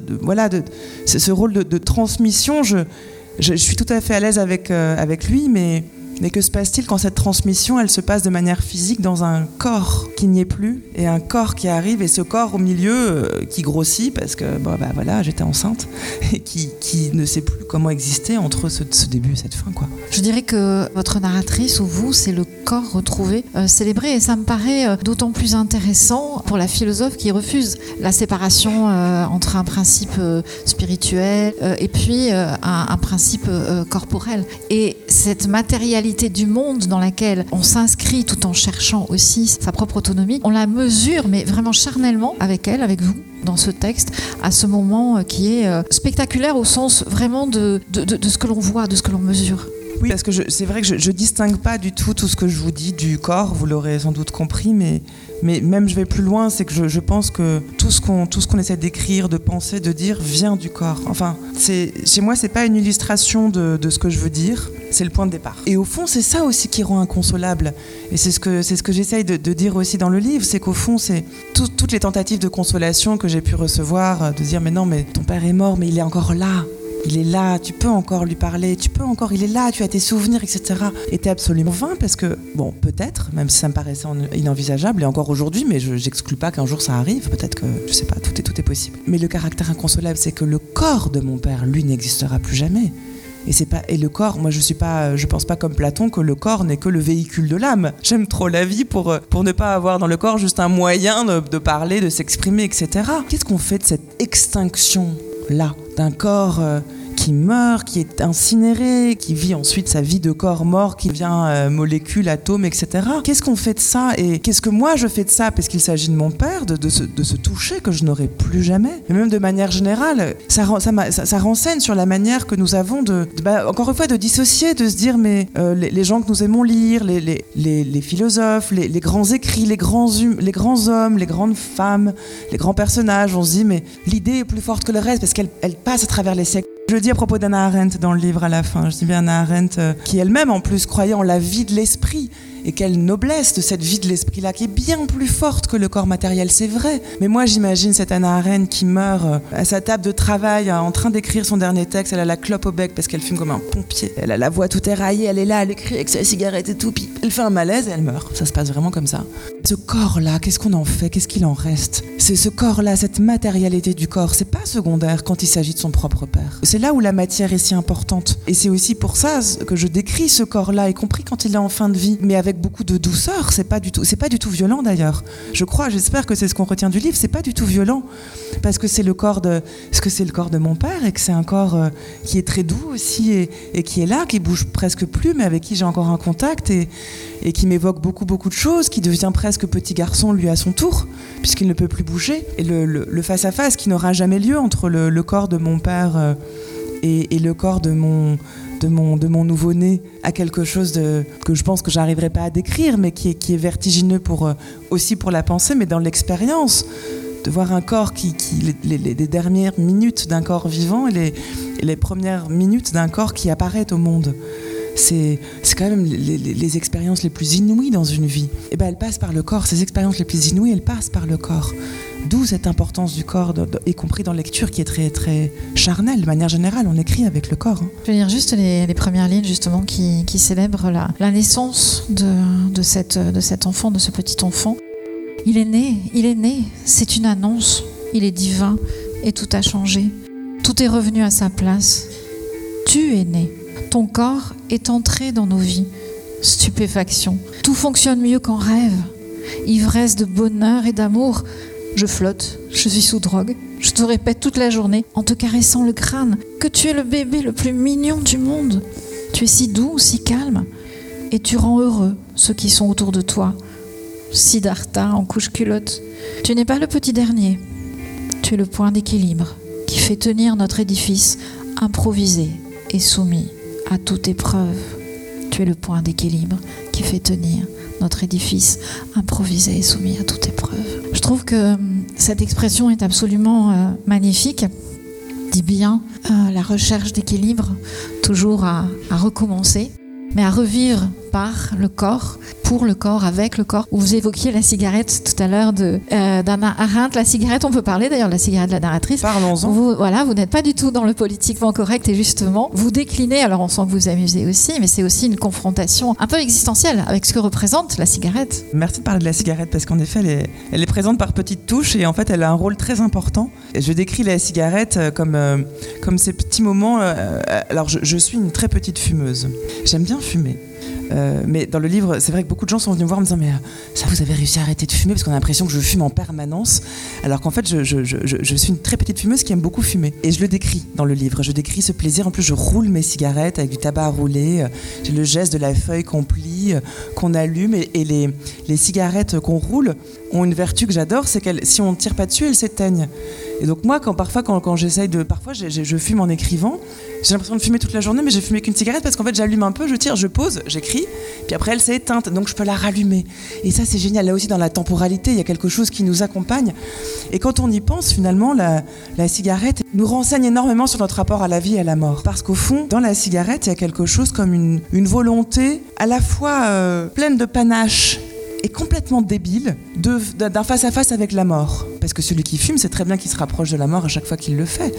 ce rôle de, transmission, je, suis tout à fait à l'aise avec, euh, avec lui, mais Mais que se passe-t-il quand cette transmission, elle se passe de manière physique dans un corps qui n'y est plus et un corps qui arrive et ce corps au milieu euh, qui grossit parce que bon, bah, voilà, j'étais enceinte et qui, qui, ne sait plus comment exister entre ce, ce, début et cette fin. Quoi. Je dirais que votre narratrice ou vous, c'est le corps retrouvé, euh, célébré et ça me paraît euh, d'autant plus intéressant pour la philosophe qui refuse la séparation entre un principe spirituel et puis un, un principe corporel. Et cette matérialité du monde dans laquelle on s'inscrit tout en cherchant aussi sa propre autonomie, on la mesure, mais vraiment charnellement avec elle, avec vous dans ce texte à ce moment euh, qui est euh, spectaculaire au sens vraiment de, de, ce que l'on voit, de ce que l'on mesure. Oui, parce que c'est vrai que je, je distingue pas du tout tout ce que je vous dis du corps, vous l'aurez sans doute compris, mais, même je vais plus loin, c'est que je, pense que tout ce qu'on qu essaie d'écrire, de penser, de dire vient du corps. Enfin, chez moi, c'est pas une illustration de, ce que je veux dire, c'est le point de départ. Et au fond, c'est ça aussi qui rend inconsolable. Et c'est ce que, ce que j'essaye de, dire aussi dans le livre, c'est qu'au fond, c'est tout, toutes les tentatives de consolation que j'ai pu recevoir, de dire mais non, mais ton père est mort, mais il est encore là il est là, tu peux encore lui parler, tu peux encore, il est là, tu as tes souvenirs, etc. était absolument vain parce que, bon, peut-être, même si ça me paraissait inenvisageable, et encore aujourd'hui, mais je n'exclus pas qu'un jour ça arrive, peut-être que, je sais pas, tout est, possible. Mais le caractère inconsolable, c'est que le corps de mon père, lui, n'existera plus jamais. Et c'est pas et le corps, moi je suis pas, je pense pas comme Platon que le corps n'est que le véhicule de l'âme. J'aime trop la vie pour pour ne pas avoir dans le corps juste un moyen de, de parler, de s'exprimer, etc. Qu'est-ce qu'on fait de cette extinction là d'un corps euh, qui meurt, qui est incinéré, qui vit ensuite sa vie de corps mort, qui devient euh, molécule, atome, etc. Qu'est-ce qu'on fait de ça Et qu'est-ce que moi je fais de ça? Parce qu'il s'agit de mon père, de, de, toucher que je n'aurai plus jamais. Et même de manière générale, ça, renseigne sur la manière que nous avons de, bah, encore une fois, de dissocier, de se dire, mais euh, les, gens que nous aimons lire, les, philosophes, les, grands écrits, les grands, hum, les grands hommes, les grandes femmes, les grands personnages, on se dit, mais l'idée est plus forte que le reste parce qu'elle elle passe à travers les siècles. Je le dis à propos d'Anna Arendt dans le livre à la fin. Je dis bien Anna Arendt, euh, qui elle-même en plus croyait en la vie de l'esprit. Et quelle noblesse de cette vie de l'esprit-là, qui est bien plus forte que le corps matériel, c'est vrai. Mais moi, j'imagine cette Anna Arendt qui meurt euh, à sa table de travail, euh, en train d'écrire son dernier texte. Elle a la clope au bec parce qu'elle fume comme un pompier. Elle a la voix tout éraillée, elle est là, elle écrit avec sa cigarette et tout. Puis elle fait un malaise et elle meurt. Ça se passe vraiment comme ça. Ce corps-là, qu'est-ce qu'on en fait? Qu'est-ce qu'il en reste? C'est ce corps-là, cette matérialité du corps, c'est pas secondaire quand il s'agit de son propre père. C'est là où la matière est si importante. Et c'est aussi pour ça que je décris ce corps-là, y compris quand il est en fin de vie, mais avec beaucoup de douceur. C'est pas du tout, c'est pas du tout violent d'ailleurs. Je crois, j'espère que c'est ce qu'on retient du livre. C'est pas du tout violent parce que c'est le corps de, ce que c'est le corps de mon père et que c'est un corps euh, qui est très doux aussi et, qui est là, qui bouge presque plus, mais avec qui j'ai encore un contact et, qui m'évoque beaucoup beaucoup de choses, qui devient presque petit garçon lui à son tour puisqu'il ne peut plus bouger. Et le face à face qui n'aura jamais lieu entre le, le, corps de mon père euh, et le corps de mon de mon, de mon nouveau-né à quelque chose que je pense que j'arriverai pas à décrire, mais qui est, qui est vertigineux pour, euh, aussi pour la pensée, mais dans l'expérience. De voir un corps qui, qui les, les, dernières minutes d'un corps vivant et les, les premières minutes d'un corps qui apparaît au monde. C'est quand même les, les, expériences les plus inouïes dans une vie. Et ben elles passent par le corps. Ces expériences les plus inouïes, elles passent par le corps. D'où cette importance du corps, y compris dans la lecture, qui est très, très charnelle. De manière générale, on écrit avec le corps. Hein. Je vais lire juste les, premières lignes, justement, qui, célèbrent la, naissance de cet enfant, de ce petit enfant. Il est né, il est né, c'est une annonce. Il est divin et tout a changé. Tout est revenu à sa place. Tu es né. Ton corps est entré dans nos vies. Stupéfaction. Tout fonctionne mieux qu'en rêve. Ivresse de bonheur et d'amour. Je flotte, je suis sous drogue. Je te répète toute la journée, en te caressant le crâne, que tu es le bébé le plus mignon du monde. Tu es si doux, si calme, et tu rends heureux ceux qui sont autour de toi. Siddhartha en couche culotte. Tu n'es pas le petit dernier. Tu es le point d'équilibre qui fait tenir notre édifice improvisé et soumis à toute épreuve. Tu es le point d'équilibre qui fait tenir notre édifice improvisé et soumis à toute épreuve. Je trouve que cette expression est absolument euh, magnifique, dit bien euh, la recherche d'équilibre, toujours à recommencer, mais à revivre par le corps, pour le corps, avec le corps. Vous évoquiez la cigarette tout à l'heure de euh, d'Anna Arendt. La cigarette, on peut parler d'ailleurs de la cigarette de la narratrice. Parlons-en. Vous, voilà, vous n'êtes pas du tout dans le politiquement correct et justement, vous déclinez. Alors on sent que vous amusez aussi, mais c'est aussi une confrontation un peu existentielle avec ce que représente la cigarette. Merci de parler de la cigarette parce qu'en effet, elle est, elle est, présente par petites touches et en fait, elle a un rôle très important. Je décris la cigarette comme euh, comme ces petits moments. Euh, alors, je, je suis une très petite fumeuse. J'aime bien fumer. Euh, mais dans le livre, c'est vrai que beaucoup de gens sont venus me voir en me disant Mais ça, vous avez réussi à arrêter de fumer Parce qu'on a l'impression que je fume en permanence. Alors qu'en fait, je, suis une très petite fumeuse qui aime beaucoup fumer. Et je le décris dans le livre. Je décris ce plaisir. En plus, je roule mes cigarettes avec du tabac à rouler. J'ai le geste de la feuille qu'on plie, qu'on allume. Et, les cigarettes qu'on roule ont une vertu que j'adore c'est qu'elles, si on ne tire pas dessus, elles s'éteignent. Et donc, moi, quand, parfois, quand, j'essaye de. Parfois, je fume en écrivant. J'ai l'impression de fumer toute la journée, mais j'ai fumé qu'une cigarette parce qu'en fait, j'allume un peu, je tire, je pose, j'écris, puis après, elle s'est éteinte, donc je peux la rallumer. Et ça, c'est génial. Là aussi, dans la temporalité, il y a quelque chose qui nous accompagne. Et quand on y pense, finalement, la, cigarette nous renseigne énormément sur notre rapport à la vie et à la mort. Parce qu'au fond, dans la cigarette, il y a quelque chose comme une, une volonté à la fois euh, pleine de panache est complètement débile d'un face à face avec la mort. Parce que celui qui fume, c'est très bien qu'il se rapproche de la mort à chaque fois qu'il le fait.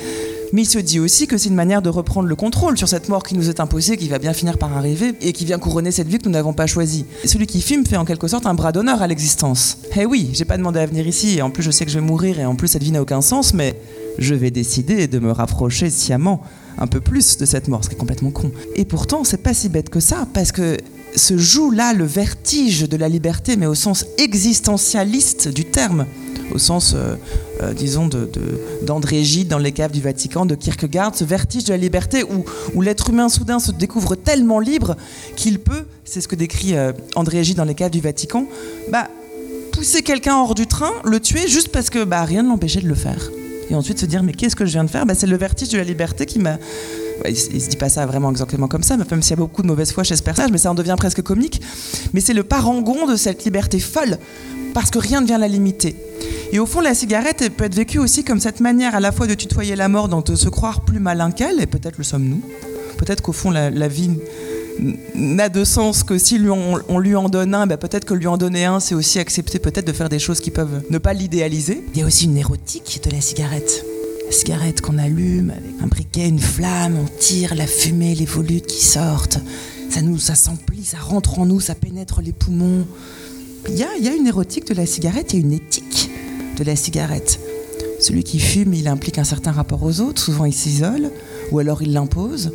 Mais il se dit aussi que c'est une manière de reprendre le contrôle sur cette mort qui nous est imposée, qui va bien finir par arriver et qui vient couronner cette vie que nous n'avons pas choisie. Celui qui fume fait en quelque sorte un bras d'honneur à l'existence. Eh oui, j'ai pas demandé à venir ici et en plus je sais que je vais mourir et en plus cette vie n'a aucun sens, mais je vais décider de me rapprocher sciemment un peu plus de cette mort, ce qui est complètement con. Et pourtant, c'est pas si bête que ça, parce que se joue là le vertige de la liberté, mais au sens existentialiste du terme, au sens, euh, euh, disons, d'André de, Gide dans les caves du Vatican, de Kierkegaard, ce vertige de la liberté où, où l'être humain soudain se découvre tellement libre qu'il peut, c'est ce que décrit euh, André Gide dans les caves du Vatican, bah, pousser quelqu'un hors du train, le tuer juste parce que bah, rien ne l'empêchait de le faire. Et ensuite se dire, mais qu'est-ce que je viens de faire? Bah, C'est le vertige de la liberté qui m'a il, se dit pas ça vraiment exactement comme ça, même s'il y a beaucoup de mauvaise foi chez ce personnage, mais ça en devient presque comique. Mais c'est le parangon de cette liberté folle, parce que rien ne vient la limiter. Et au fond, la cigarette peut être vécue aussi comme cette manière à la fois de tutoyer la mort, dont de se croire plus malin qu'elle, et peut-être le sommes-nous. Peut-être qu'au fond, la, vie n'a de sens que si on, lui en donne un, ben peut-être que lui en donner un, c'est aussi accepter peut-être de faire des choses qui peuvent ne pas l'idéaliser. Il y a aussi une érotique de la cigarette. La cigarette qu'on allume avec un briquet, une flamme, on tire la fumée, les volutes qui sortent. Ça nous, ça s'emplit, ça rentre en nous, ça pénètre les poumons. Il y a, une érotique de la cigarette, a une éthique de la cigarette. Celui qui fume, il implique un certain rapport aux autres, souvent il s'isole, ou alors il l'impose.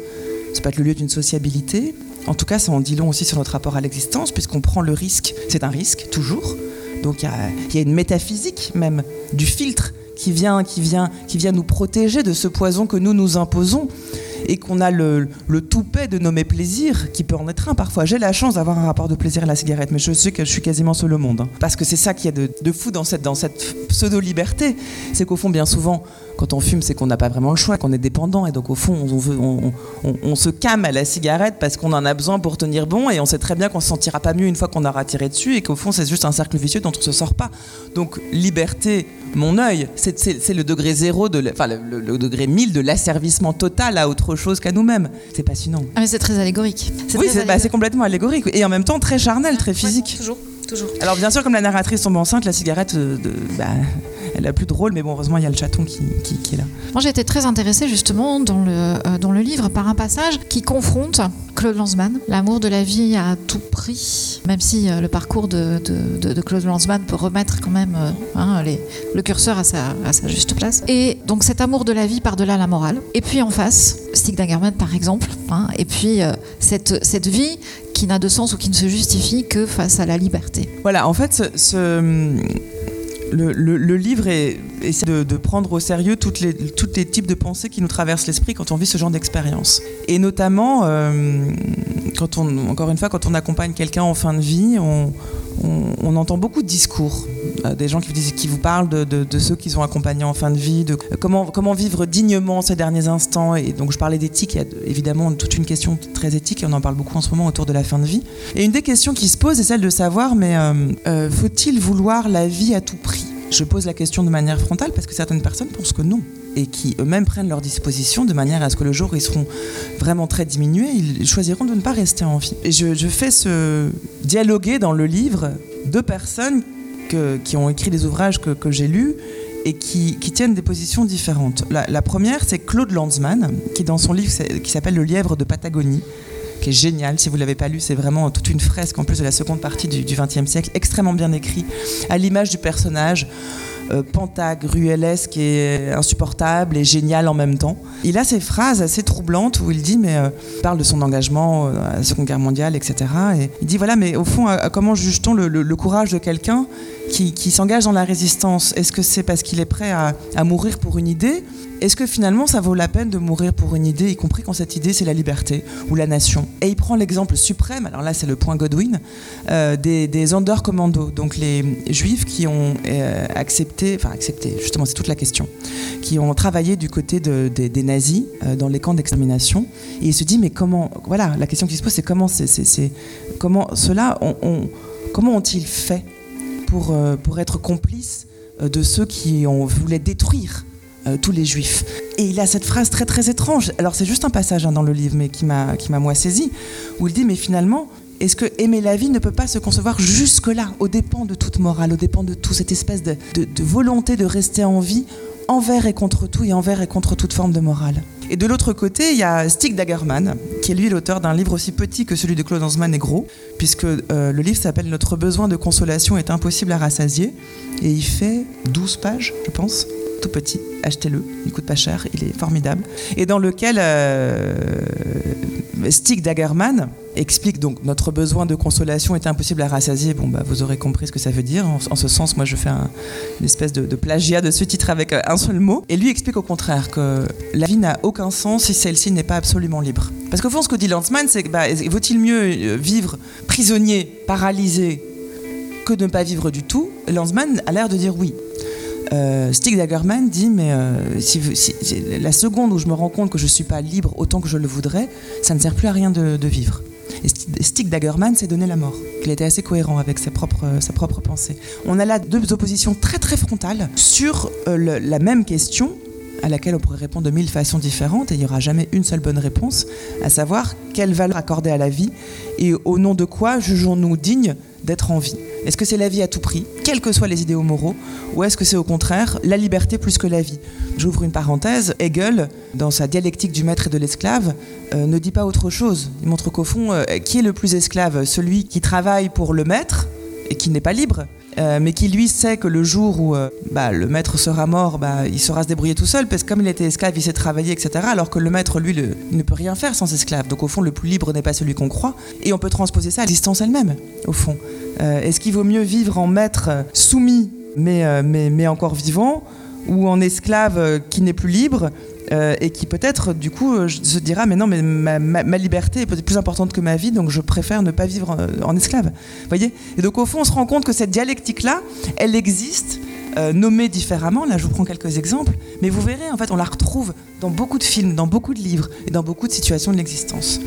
Peut être le lieu d'une sociabilité. En tout cas, ça en dit long aussi sur notre rapport à l'existence, puisqu'on prend le risque, c'est un risque, toujours. Donc il y a, une métaphysique même du filtre qui vient, qui, vient, qui vient nous protéger de ce poison que nous nous imposons et qu'on a le, le, toupet de nommer plaisir, qui peut en être un parfois. J'ai la chance d'avoir un rapport de plaisir à la cigarette, mais je sais que je suis quasiment seul au monde. Hein. Parce que c'est ça qui est de, de, fou dans cette, dans cette pseudo-liberté. C'est qu'au fond, bien souvent, quand on fume, c'est qu'on n'a pas vraiment le choix, qu'on est dépendant. Et donc, au fond, on, veut, on, on, se calme à la cigarette parce qu'on en a besoin pour tenir bon. Et on sait très bien qu'on ne se sentira pas mieux une fois qu'on aura tiré dessus. Et qu'au fond, c'est juste un cercle vicieux dont on ne se sort pas. Donc, liberté, mon œil, c'est le degré zéro, de, enfin, le, degré 1000 de l'asservissement total à autre chose qu'à nous-mêmes. C'est passionnant. Ah, mais c'est très allégorique. Oui, bah, c'est complètement allégorique. Et en même temps, très charnel, très physique. toujours. Toujours. Alors bien sûr, comme la narratrice tombe enceinte, la cigarette, euh, de, bah, elle a plus de rôle, mais bon, heureusement, il y a le chaton qui, qui, est là. Moi, j'ai été très intéressée justement dans le, euh, dans le livre par un passage qui confronte Claude Lanzmann, l'amour de la vie à tout prix, même si euh, le parcours de, de, de, Claude Lanzmann peut remettre quand même hein, les, le curseur à sa, à sa, juste place. Et donc cet amour de la vie par-delà la morale. Et puis en face, Stig Dagerman par exemple, hein, et puis cette, cette vie qui n'a de sens ou qui ne se justifie que face à la liberté. Voilà, en fait, le, livre essaie de, prendre au sérieux tous les types de pensées qui nous traversent l'esprit quand on vit ce genre d'expérience. Et notamment, euh, quand on, encore une fois, quand on accompagne quelqu'un en fin de vie, on, entend beaucoup de discours. Euh, des gens qui vous, parlent de, ceux qu'ils ont accompagnés en fin de vie, de comment, vivre dignement ces derniers instants. Et donc je parlais d'éthique, il y a évidemment toute une question très éthique, et on en parle beaucoup en ce moment autour de la fin de vie. Et une des questions qui se pose est celle de savoir, mais euh, faut-il vouloir la vie à tout prix? Je pose la question de manière frontale parce que certaines personnes pensent que non et qui eux-mêmes prennent leurs dispositions de manière à ce que le jour où ils seront vraiment très diminués, ils choisiront de ne pas rester en vie. Et je, fais ce dialoguer dans le livre deux personnes qui ont écrit des ouvrages que, j'ai lus et qui, tiennent des positions différentes. La, la première, c'est Claude Lanzmann, qui dans son livre qui s'appelle Le lièvre de Patagonie, qui est génial. Si vous ne l'avez pas lu, c'est vraiment toute une fresque en plus de la seconde partie du XXe siècle, extrêmement bien écrit, à l'image du personnage. Euh, pantagruelesque et insupportable et génial en même temps. Il a ces phrases assez troublantes où il dit, mais euh, parle de son engagement euh, à la Seconde Guerre mondiale, etc. Et il dit, voilà, mais au fond, comment juge-t-on le, courage de quelqu'un qui, s'engage dans la résistance Est-ce que c'est parce qu'il est prêt à, mourir pour une idée? Est-ce que finalement ça vaut la peine de mourir pour une idée, y compris quand cette idée c'est la liberté ou la nation? Et il prend l'exemple suprême, alors là c'est le point Godwin, euh, des, des Commandos, donc les juifs qui ont euh, accepté, enfin accepté, justement c'est toute la question, qui ont travaillé du côté des nazis euh, dans les camps d'extermination. Et il se dit mais comment, voilà, la question qui se pose c'est comment, c'est, comment ont, comment ont-ils fait pour, pour être complices de ceux qui ont, voulaient détruire euh, tous les juifs. Et il a cette phrase très très étrange. Alors c'est juste un passage hein, dans le livre, mais qui m'a moi saisi, où il dit mais finalement est-ce que aimer la vie ne peut pas se concevoir jusque-là, au dépens de toute morale, au dépens de toute cette espèce de, de, volonté de rester en vie envers et contre tout et envers et contre toute forme de morale? Et de l'autre côté, il y a Stig Dagerman, qui est lui l'auteur d'un livre aussi petit que celui de Claude Hansmann est gros, puisque euh, le livre s'appelle Notre besoin de consolation est impossible à rassasier, et il fait 12 pages, je pense, tout petit. Achetez-le, il coûte pas cher, il est formidable. Et dans lequel euh, Stig Dagerman explique donc notre besoin de consolation est impossible à rassasier. Bon, bah, vous aurez compris ce que ça veut dire. En, ce sens, moi, je fais une espèce de, plagiat de ce titre avec euh, un seul mot. Et lui explique au contraire que la vie n'a aucun sens si celle-ci n'est pas absolument libre. Parce qu'au fond, ce que dit Lanzmann, c'est bah, vaut-il mieux euh, vivre prisonnier, paralysé, que de ne pas vivre du tout? Lanzmann a l'air de dire oui. Euh, Stig Dagerman dit mais si, la seconde où je me rends compte que je ne suis pas libre autant que je le voudrais, ça ne sert plus à rien de vivre. Et Stig Dagerman s'est donné la mort. Il était assez cohérent avec euh, sa propre pensée. On a là deux oppositions très très frontales sur euh, la même question à laquelle on pourrait répondre de mille façons différentes et il n'y aura jamais une seule bonne réponse, à savoir quelle valeur accorder à la vie et au nom de quoi jugeons-nous dignes d'être en vie? Est-ce que c'est la vie à tout prix, quels que soient les idéaux moraux, ou est-ce que c'est au contraire la liberté plus que la vie? J'ouvre une parenthèse, Hegel, dans sa dialectique du maître et de l'esclave, euh, ne dit pas autre chose. Il montre qu'au fond, euh, qui est le plus esclave? Celui qui travaille pour le maître et qui n'est pas libre, euh, mais qui lui sait que le jour où bah, le maître sera mort, bah, il saura se débrouiller tout seul, parce que comme il était esclave, il sait travailler, etc. Alors que le maître, lui, ne peut rien faire sans esclave. Donc au fond, le plus libre n'est pas celui qu'on croit. Et on peut transposer ça à l'existence elle-même, au fond. Euh, est-ce qu'il vaut mieux vivre en maître soumis, mais, euh, encore vivant, ou en esclave euh, qui n'est plus libre et qui peut-être du coup se dira mais non mais ma, liberté est peut-être plus importante que ma vie donc je préfère ne pas vivre en, en esclave. Voyez? Et donc au fond on se rend compte que cette dialectique là elle existe euh, nommée différemment. Là, je vous prends quelques exemples, mais vous verrez, en fait, on la retrouve dans beaucoup de films, dans beaucoup de livres et dans beaucoup de situations de l'existence.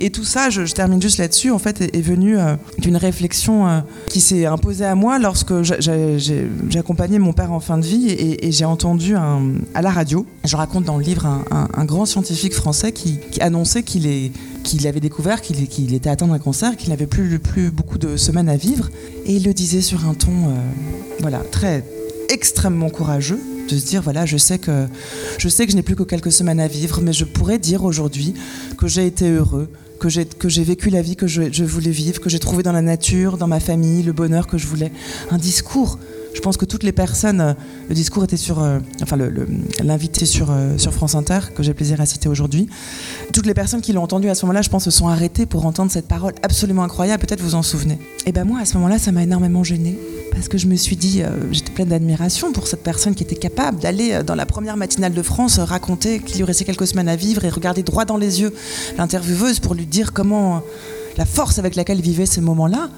Et tout ça, je, termine juste là-dessus, en fait, est, venu euh, d'une réflexion euh, qui s'est imposée à moi lorsque j'ai accompagné mon père en fin de vie et, j'ai entendu à la radio, je raconte dans le livre un, grand scientifique français qui, annonçait qu'il qu'il avait découvert qu'il était atteint d'un cancer, qu'il n'avait plus, plus beaucoup de semaines à vivre, et il le disait sur un ton, voilà, très extrêmement courageux de se dire voilà, je sais que je sais que je n'ai plus que quelques semaines à vivre, mais je pourrais dire aujourd'hui que j'ai été heureux, que j'ai que j'ai vécu la vie que je, voulais vivre, que j'ai trouvé dans la nature, dans ma famille, le bonheur que je voulais. Un discours. Je pense que toutes les personnes, le discours était sur, euh, enfin l'invité sur, euh, sur France Inter, que j'ai plaisir à citer aujourd'hui. Toutes les personnes qui l'ont entendu à ce moment-là, je pense, se sont arrêtées pour entendre cette parole absolument incroyable. Peut-être vous en souvenez. Et ben moi, à ce moment-là, ça m'a énormément gênée parce que je me suis dit, euh, j'étais pleine d'admiration pour cette personne qui était capable d'aller euh, dans la première matinale de France euh, raconter qu'il lui restait quelques semaines à vivre et regarder droit dans les yeux l'intervieweuse pour lui dire comment la force avec laquelle vivait ces moments-là.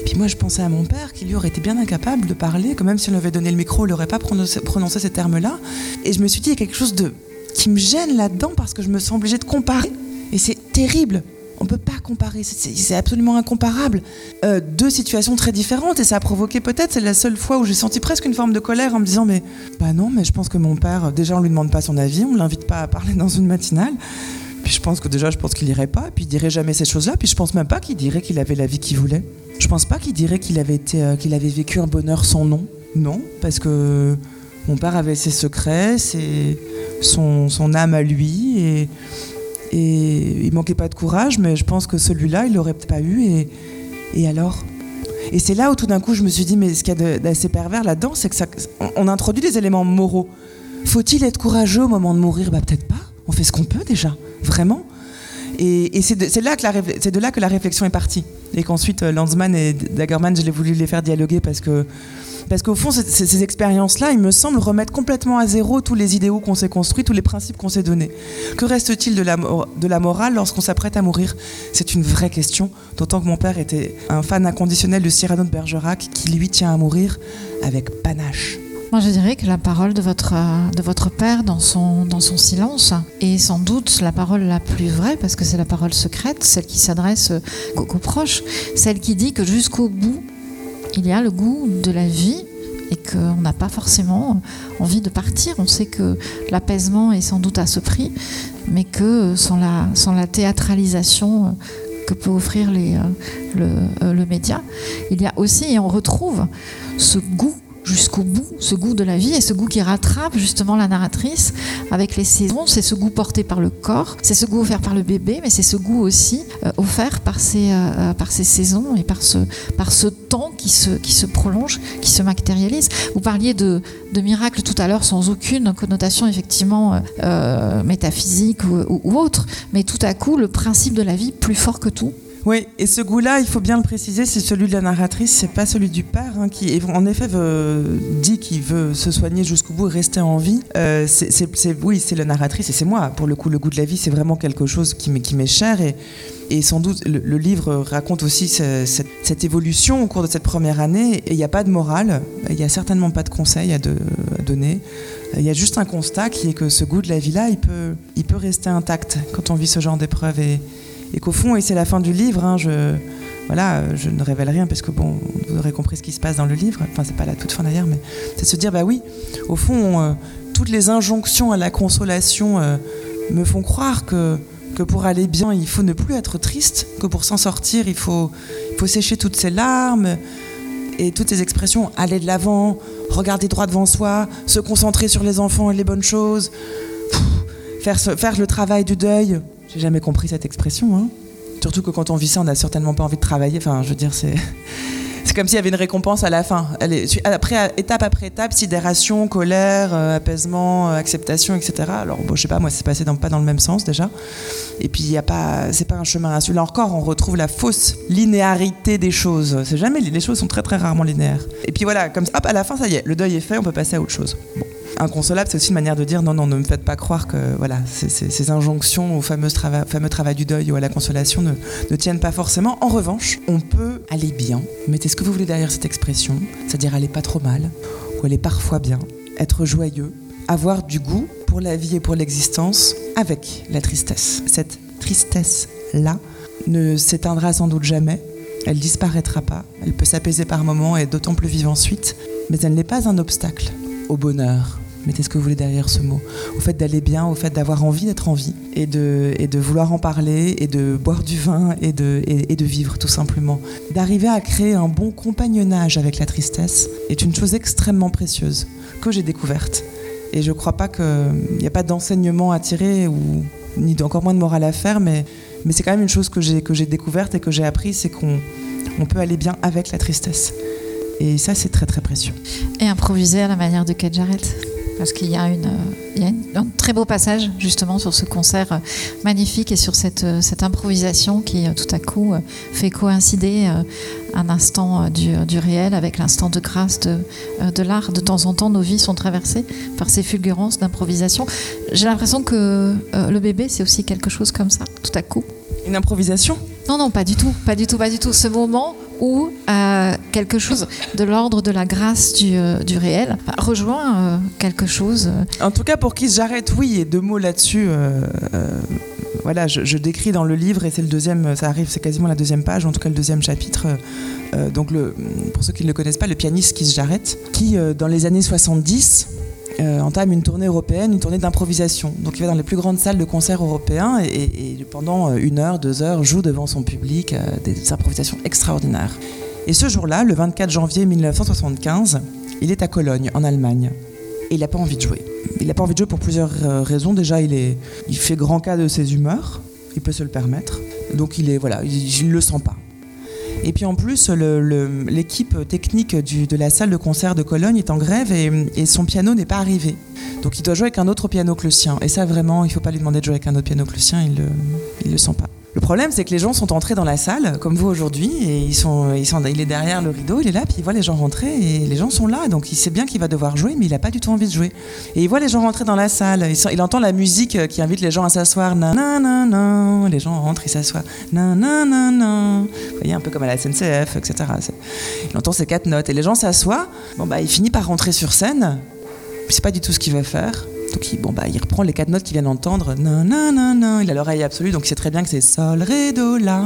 Et puis moi, je pensais à mon père qui lui aurait été bien incapable de parler, que même si on lui avait donné le micro, il n'aurait pas prononcé, ces termes-là. Et je me suis dit, il y a quelque chose de qui me gêne là-dedans parce que je me sens obligée de comparer. Et c'est terrible on ne peut pas comparer, c'est absolument incomparable. Euh, deux situations très différentes et ça a provoqué peut-être, c'est la seule fois où j'ai senti presque une forme de colère en me disant mais bah non, mais je pense que mon père, déjà on lui demande pas son avis, on l'invite pas à parler dans une matinale. Je pense que déjà je pense qu'il irait pas, puis il dirait jamais ces choses-là, puis je pense même pas qu'il dirait qu'il avait la vie qu'il voulait. Je pense pas qu'il dirait qu'il avait été, euh, qu'il avait vécu un bonheur sans nom. Non, parce que mon père avait ses secrets, son, âme à lui et et il manquait pas de courage, mais je pense que celui-là, il l'aurait pas eu. Et, et alors? Et c'est là où tout d'un coup, je me suis dit, mais ce qu'il y a d'assez pervers là-dedans, c'est que ça, on, introduit des éléments moraux. Faut-il être courageux au moment de mourir? Bah peut-être pas. On fait ce qu'on peut déjà, vraiment. Et, c'est de, là que la réflexion est partie. Et qu'ensuite, euh, Lanzmann et Dagerman, je l'ai voulu les faire dialoguer parce que parce qu'au fond, ces, expériences-là, il me semble, remettre complètement à zéro tous les idéaux qu'on s'est construits, tous les principes qu'on s'est donnés. Que reste-t-il de de la morale lorsqu'on s'apprête à mourir? C'est une vraie question, d'autant que mon père était un fan inconditionnel de Cyrano de Bergerac, qui lui tient à mourir avec panache. Moi, je dirais que la parole de votre, de votre père dans son, dans son silence est sans doute la parole la plus vraie, parce que c'est la parole secrète, celle qui s'adresse aux proches, celle qui dit que jusqu'au bout, il y a le goût de la vie et qu'on n'a pas forcément envie de partir. On sait que l'apaisement est sans doute à ce prix, mais que sans la, sans la théâtralisation que peut offrir euh, le, euh, le média, il y a aussi, et on retrouve ce goût jusqu'au bout, ce goût de la vie et ce goût qui rattrape justement la narratrice avec les saisons. C'est ce goût porté par le corps, c'est ce goût offert par le bébé, mais c'est ce goût aussi euh, offert par ces, euh, par ces saisons et par ce, par ce temps qui se, qui se prolonge, qui se matérialise. Vous parliez de, de tout à l'heure sans aucune connotation effectivement euh, métaphysique ou autre, mais tout à coup le principe de la vie plus fort que tout oui, et ce goût-là, il faut bien le préciser, c'est celui de la narratrice, c'est pas celui du père, hein, qui en effet dit qu'il veut se soigner jusqu'au bout et rester en vie. Euh, oui, c'est la narratrice et c'est moi. Pour le coup, le goût de la vie, c'est vraiment quelque chose qui m'est, cher et, sans doute, le, livre raconte aussi cette, évolution au cours de cette première année. Et il n'y a pas de morale, il n'y a certainement pas de conseils à, donner. Il y a juste un constat qui est que ce goût de la vie-là, il peut, rester intact quand on vit ce genre d'épreuve. Et qu'au fond, et c'est la fin du livre, hein, je, voilà, je ne révèle rien parce que bon, vous aurez compris ce qui se passe dans le livre. Enfin, c'est pas la toute fin d'ailleurs, mais c'est se dire, bah oui, au fond, euh, toutes les injonctions à la consolation euh, me font croire que, que pour aller bien, il faut ne plus être triste, que pour s'en sortir, il faut, il faut sécher toutes ses larmes et toutes ces expressions, aller de l'avant, regarder droit devant soi, se concentrer sur les enfants et les bonnes choses, faire, faire le travail du deuil, j'ai jamais compris cette expression. Hein. Surtout que quand on vit ça, on n'a certainement pas envie de travailler. Enfin, je veux dire, c'est. C'est comme s'il y avait une récompense à la fin. Après, étape après étape, sidération, colère, euh, apaisement, euh, acceptation, etc. Alors, bon, je sais pas, moi, c'est passé dans, pas dans le même sens déjà. Et puis, il y a pas, c'est pas un chemin Là encore, on retrouve la fausse linéarité des choses. C'est jamais, les choses sont très très rarement linéaires. Et puis voilà, comme hop, à la fin, ça y est, le deuil est fait, on peut passer à autre chose. Inconsolable, c'est aussi une manière de dire non, non, ne me faites pas croire que voilà, ces, injonctions au fameux, fameux travail du deuil ou à la consolation ne, tiennent pas forcément. En revanche, on peut aller bien. Mettez ce que vous voulez derrière cette expression, c'est-à-dire aller pas trop mal ou aller parfois bien, être joyeux, avoir du goût pour la vie et pour l'existence avec la tristesse. Cette tristesse-là ne s'éteindra sans doute jamais. Elle disparaîtra pas. Elle peut s'apaiser par moments et d'autant plus vive ensuite. Mais elle n'est pas un obstacle au bonheur, mettez ce que vous voulez derrière ce mot, au fait d'aller bien, au fait d'avoir envie d'être en vie et de, vouloir en parler et de boire du vin et de, vivre tout simplement. D'arriver à créer un bon compagnonnage avec la tristesse est une chose extrêmement précieuse que j'ai découverte. Et je ne crois pas qu'il n'y a pas d'enseignement à tirer ou ni encore moins de morale à faire, mais, c'est quand même une chose que j'ai, découverte et que j'ai appris, c'est qu'on on peut aller bien avec la tristesse. Et ça, c'est très très précieux. Et improviser à la manière de Kate Jarrett? Parce qu'il y a, une, un très beau passage justement sur ce concert magnifique et sur cette, cette improvisation qui tout à coup fait coïncider un instant du, du réel avec l'instant de grâce de, de l'art. De temps en temps, nos vies sont traversées par ces fulgurances d'improvisation. J'ai l'impression que le bébé, c'est aussi quelque chose comme ça, tout à coup. Une improvisation? Non, non, pas du tout, pas du tout, pas du tout. Ce moment ou euh, quelque chose de l'ordre de la grâce du, euh, réel rejoint euh, quelque chose. En tout cas, pour qui j'arrête, oui, et deux mots là-dessus. voilà, je, décris dans le livre, et c'est le deuxième, ça arrive, c'est quasiment la deuxième page, en tout cas le deuxième chapitre. donc, pour ceux qui ne le connaissent pas, le pianiste Keith Jarrett, qui, dans les années 70, euh, entame une tournée européenne, une tournée d'improvisation. Donc il va dans les plus grandes salles de concert européens et, pendant euh, une heure, deux heures, joue devant son public euh, des improvisations extraordinaires. Et ce jour-là, le 24 janvier 1975, il est à Cologne, en Allemagne. Et il n'a pas envie de jouer. Il n'a pas envie de jouer pour plusieurs raisons. Déjà, il, est, il fait grand cas de ses humeurs. Il peut se le permettre. Donc il est voilà, il ne le sent pas. Et puis en plus, l'équipe technique de la salle de concert de Cologne est en grève et, son piano n'est pas arrivé. Donc il doit jouer avec un autre piano que le sien. Et ça, vraiment, il ne faut pas lui demander de jouer avec un autre piano que le sien, il ne le sent pas. Le problème, c'est que les gens sont entrés dans la salle, comme vous aujourd'hui, et ils sont, ils sont, il est derrière le rideau, il est là, puis il voit les gens rentrer, et les gens sont là, donc il sait bien qu'il va devoir jouer, mais il n'a pas du tout envie de jouer. Et il voit les gens rentrer dans la salle, il, entend la musique qui invite les gens à s'asseoir, nan, les gens rentrent, ils s'assoient, nan, Vous voyez, un peu comme à la SNCF, etc. Il entend ces quatre notes, et les gens s'assoient, bon bah il finit par rentrer sur scène, c'est pas du tout ce qu'il va faire. Donc bah, il reprend les quatre notes qu'il vient d'entendre. Il a l'oreille absolue, donc il sait très bien que c'est Sol, Ré, Do, La.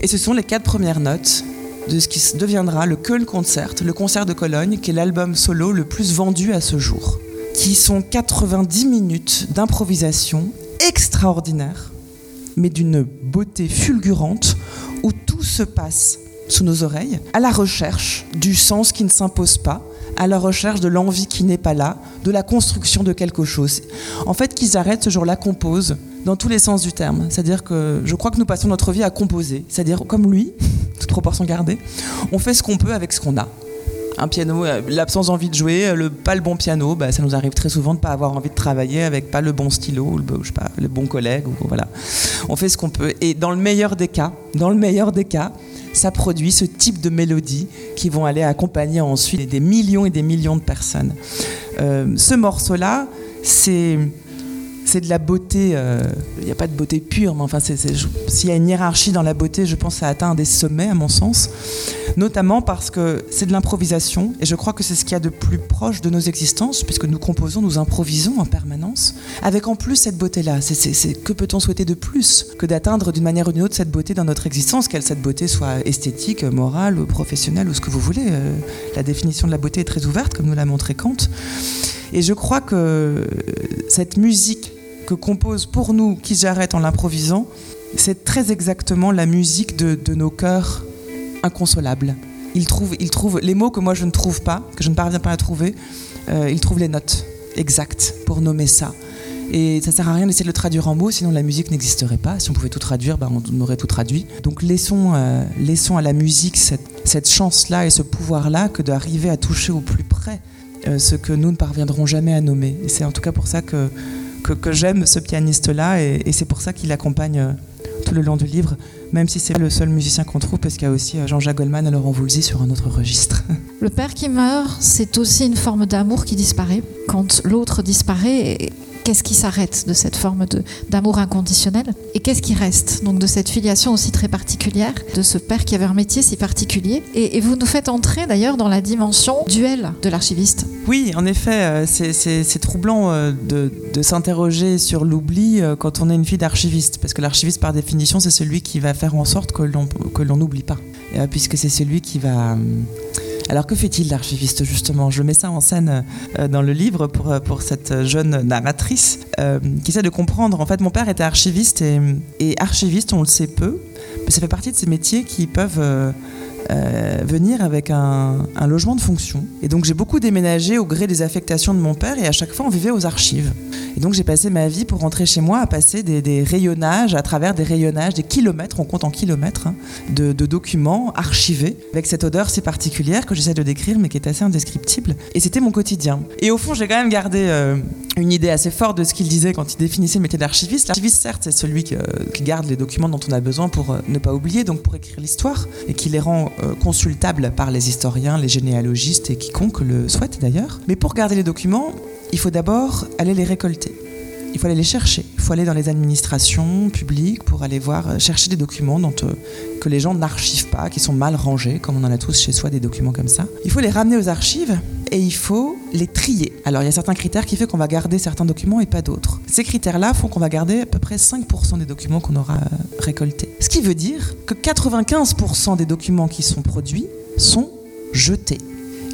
Et ce sont les quatre premières notes de ce qui deviendra le Köln Concert, le concert de Cologne, qui est l'album solo le plus vendu à ce jour. Qui sont 90 minutes d'improvisation extraordinaire, mais d'une beauté fulgurante, où tout se passe sous nos oreilles, à la recherche du sens qui ne s'impose pas, à la recherche de l'envie qui n'est pas là, de la construction de quelque chose. En fait, qu'ils arrêtent ce jour-là composent dans tous les sens du terme. C'est-à-dire que je crois que nous passons notre vie à composer. C'est-à-dire, comme lui, toute proportion gardée, on fait ce qu'on peut avec ce qu'on a. Un piano, euh, l'absence d'envie de jouer, le, pas le bon piano, bah, ça nous arrive très souvent de ne pas avoir envie de travailler avec pas le bon stylo, ou le, je sais pas, le bon collègue. Ou, voilà. On fait ce qu'on peut. Et dans le meilleur des cas, dans le meilleur des cas, ça produit ce type de mélodies qui vont aller accompagner ensuite des millions et des millions de personnes. Euh, ce morceau-là, c'est c'est de la beauté. Euh, il n'y a pas de beauté pure, mais enfin, s'il y a une hiérarchie dans la beauté, je pense que ça atteint des sommets, à mon sens. Notamment parce que c'est de l'improvisation, et je crois que c'est ce qu'il y a de plus proche de nos existences, puisque nous composons, nous improvisons en permanence, avec en plus cette beauté-là. Que peut-on souhaiter de plus que d'atteindre d'une manière ou d'une autre cette beauté dans notre existence, qu'elle cette beauté soit esthétique, morale, professionnelle, ou ce que vous voulez. Euh, la définition de la beauté est très ouverte, comme nous l'a montré Kant. Et je crois que cette musique que compose pour nous Qui j'arrête en l'improvisant, c'est très exactement la musique de, nos cœurs inconsolables. Il trouve, il trouve les mots que moi je ne trouve pas, que je ne parviens pas à trouver, euh, il trouve les notes exactes pour nommer ça. Et ça sert à rien d'essayer de le traduire en mots, sinon la musique n'existerait pas. Si on pouvait tout traduire, ben on aurait tout traduit. Donc laissons, euh, laissons à la musique cette, cette chance-là et ce pouvoir-là que d'arriver à toucher au plus près euh, ce que nous ne parviendrons jamais à nommer. Et c'est en tout cas pour ça que que, j'aime ce pianiste-là et, c'est pour ça qu'il accompagne euh, tout le long du livre, même si c'est le seul musicien qu'on trouve, parce qu'il y a aussi euh, Jean-Jacques Goldman et Laurent Voulzy sur un autre registre. Le père qui meurt, c'est aussi une forme d'amour qui disparaît. Quand l'autre disparaît, qu'est-ce qui s'arrête de cette forme d'amour inconditionnel et qu'est-ce qui reste donc de cette filiation aussi très particulière de ce père qui avait un métier si particulier et, vous nous faites entrer d'ailleurs dans la dimension duel de l'archiviste. Oui, en effet, euh, c'est troublant euh, de, s'interroger sur l'oubli euh, quand on est une fille d'archiviste parce que l'archiviste par définition c'est celui qui va faire en sorte que l'on n'oublie pas puisque c'est celui qui va alors que fait-il l'archiviste justement? Je mets ça en scène euh, dans le livre pour, euh, pour cette jeune narratrice euh, qui essaie de comprendre. En fait, mon père était archiviste et, archiviste, on le sait peu, mais ça fait partie de ces métiers qui peuvent venir avec un, logement de fonction. Et donc j'ai beaucoup déménagé au gré des affectations de mon père et à chaque fois on vivait aux archives. Et donc j'ai passé ma vie pour rentrer chez moi à passer des, rayonnages, à travers des rayonnages, des kilomètres, on compte en kilomètres, hein, de, documents archivés avec cette odeur si particulière que j'essaie de décrire mais qui est assez indescriptible. Et c'était mon quotidien. Et au fond j'ai quand même gardé euh, une idée assez forte de ce qu'il disait quand il définissait le métier d'archiviste. L'archiviste certes c'est celui euh, qui, garde les documents dont on a besoin pour ne pas oublier, donc pour écrire l'histoire et qui les rend euh, consultable par les historiens, les généalogistes et quiconque le souhaite d'ailleurs. Mais pour garder les documents, il faut d'abord aller les récolter. Il faut aller les chercher. Il faut aller dans les administrations publiques pour aller voir, euh, chercher des documents dont, euh, que les gens n'archivent pas, qui sont mal rangés, comme on en a tous chez soi des documents comme ça. Il faut les ramener aux archives et il faut les trier. Alors il y a certains critères qui font qu'on va garder certains documents et pas d'autres. Ces critères-là font qu'on va garder à peu près 5% des documents qu'on aura récoltés. Ce qui veut dire que 95% des documents qui sont produits sont jetés.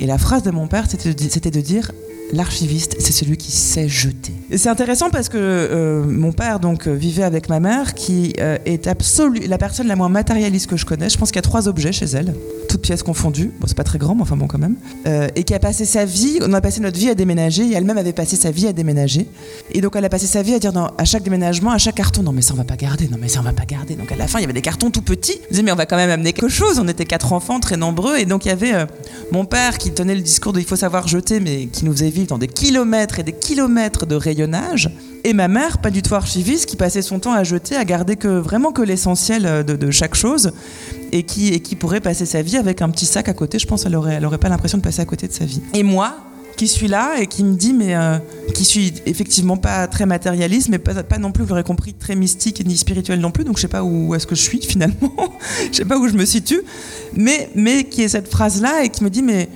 Et la phrase de mon père, c'était de dire l'archiviste, c'est celui qui sait jeter. Et c'est intéressant parce que euh, mon père donc vivait avec ma mère, qui euh, est absolue la personne la moins matérialiste que je connais. Je pense qu'il y a trois objets chez elle, toutes pièces confondues. Bon, c'est pas très grand, mais enfin bon quand même. Euh, et qui a passé sa vie, on a passé notre vie à déménager, et elle-même avait passé sa vie à déménager. Et donc elle a passé sa vie à dire à chaque déménagement, à chaque carton, non mais ça on va pas garder, non mais ça on va pas garder. Donc à la fin il y avait des cartons tout petits. Je disais mais on va quand même amener quelque chose. On était quatre enfants très nombreux, et donc il y avait mon père qui tenait le discours de il faut savoir jeter, mais qui nous faisait vivre dans des kilomètres et des kilomètres de rayonnage. Et ma mère, pas du tout archiviste, qui passait son temps à jeter, à garder que vraiment que l'essentiel de, chaque chose, et qui, et qui pourrait passer sa vie avec un petit sac à côté. Je pense qu'elle aurait, elle aurait pas l'impression de passer à côté de sa vie. Et moi, qui suis là et qui me dit, mais euh, qui suis effectivement pas très matérialiste, mais pas, pas non plus, vous l'aurez compris, très mystique ni spirituel non plus. Donc je sais pas où est-ce que je suis finalement, je sais pas où je me situe, mais mais qui est cette phrase là et qui me dit, mais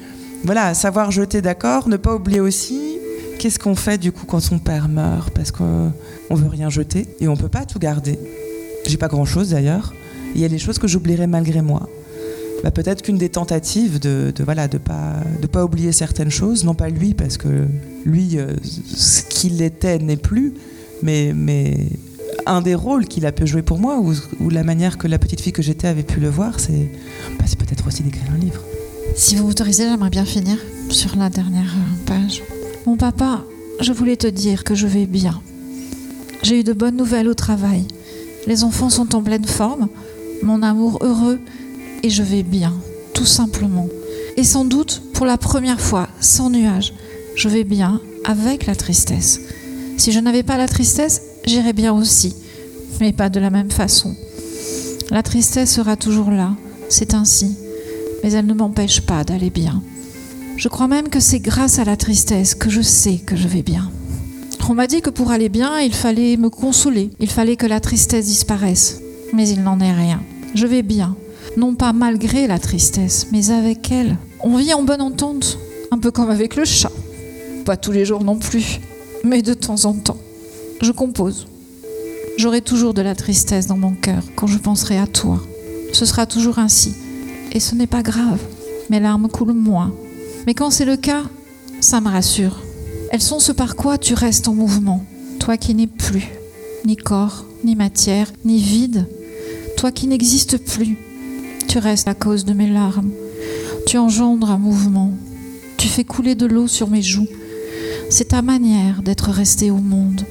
voilà, savoir jeter d'accord, ne pas oublier aussi qu'est-ce qu'on fait du coup quand son père meurt? Parce qu'on veut rien jeter et on peut pas tout garder. J'ai pas grand-chose d'ailleurs. Il y a des choses que j'oublierai malgré moi. Bah, peut-être qu'une des tentatives de, voilà de pas de pas oublier certaines choses, non pas lui parce que lui euh, ce qu'il était n'est plus, mais mais un des rôles qu'il a pu jouer pour moi ou, la manière que la petite fille que j'étais avait pu le voir, c'est bah, c'est peut-être aussi d'écrire un livre. Si vous m'autorisez, j'aimerais bien finir sur la dernière page. Mon papa, je voulais te dire que je vais bien. J'ai eu de bonnes nouvelles au travail. Les enfants sont en pleine forme, mon amour heureux, et je vais bien, tout simplement. Et sans doute, pour la première fois, sans nuage, je vais bien avec la tristesse. Si je n'avais pas la tristesse, j'irais bien aussi, mais pas de la même façon. La tristesse sera toujours là, c'est ainsi, mais elle ne m'empêche pas d'aller bien. Je crois même que c'est grâce à la tristesse que je sais que je vais bien. On m'a dit que pour aller bien, il fallait me consoler, il fallait que la tristesse disparaisse, mais il n'en est rien. Je vais bien, non pas malgré la tristesse, mais avec elle. On vit en bonne entente, un peu comme avec le chat. Pas tous les jours non plus, mais de temps en temps. Je compose. J'aurai toujours de la tristesse dans mon cœur quand je penserai à toi. Ce sera toujours ainsi. Et ce n'est pas grave. Mes larmes coulent moins. Mais quand c'est le cas, ça me rassure. Elles sont ce par quoi tu restes en mouvement. Toi qui n'es plus, ni corps, ni matière, ni vide. Toi qui n'existes plus. Tu restes à cause de mes larmes. Tu engendres un mouvement. Tu fais couler de l'eau sur mes joues. C'est ta manière d'être resté au monde.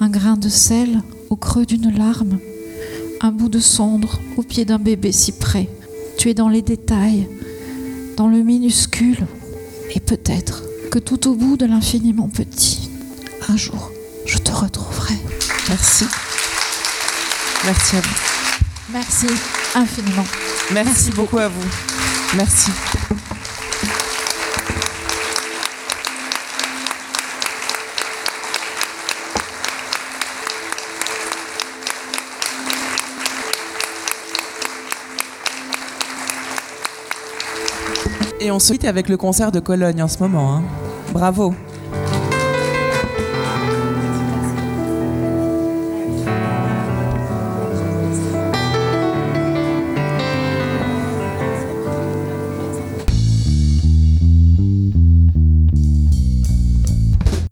Un grain de sel au creux d'une larme. Un bout de cendre au pied d'un bébé si près. Tu es dans les détails, dans le minuscule. Et peut-être que tout au bout de l'infiniment petit, un jour, je te retrouverai. Merci. Merci à vous. Merci infiniment. Merci, beaucoup à vous. Merci. Et on se quitte avec le concert de Cologne en ce moment. hein. Bravo.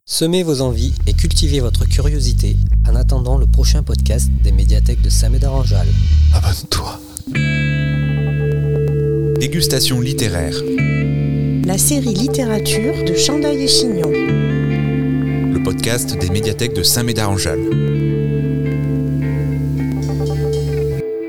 Semez vos envies et cultivez votre curiosité en attendant le prochain podcast des médiathèques de Saint-Médard-en-Jalles. Abonne-toi. Dégustation littéraire. La série littérature de Chandail et Chignon. Le podcast des médiathèques de Saint-Médard-en-Jalles.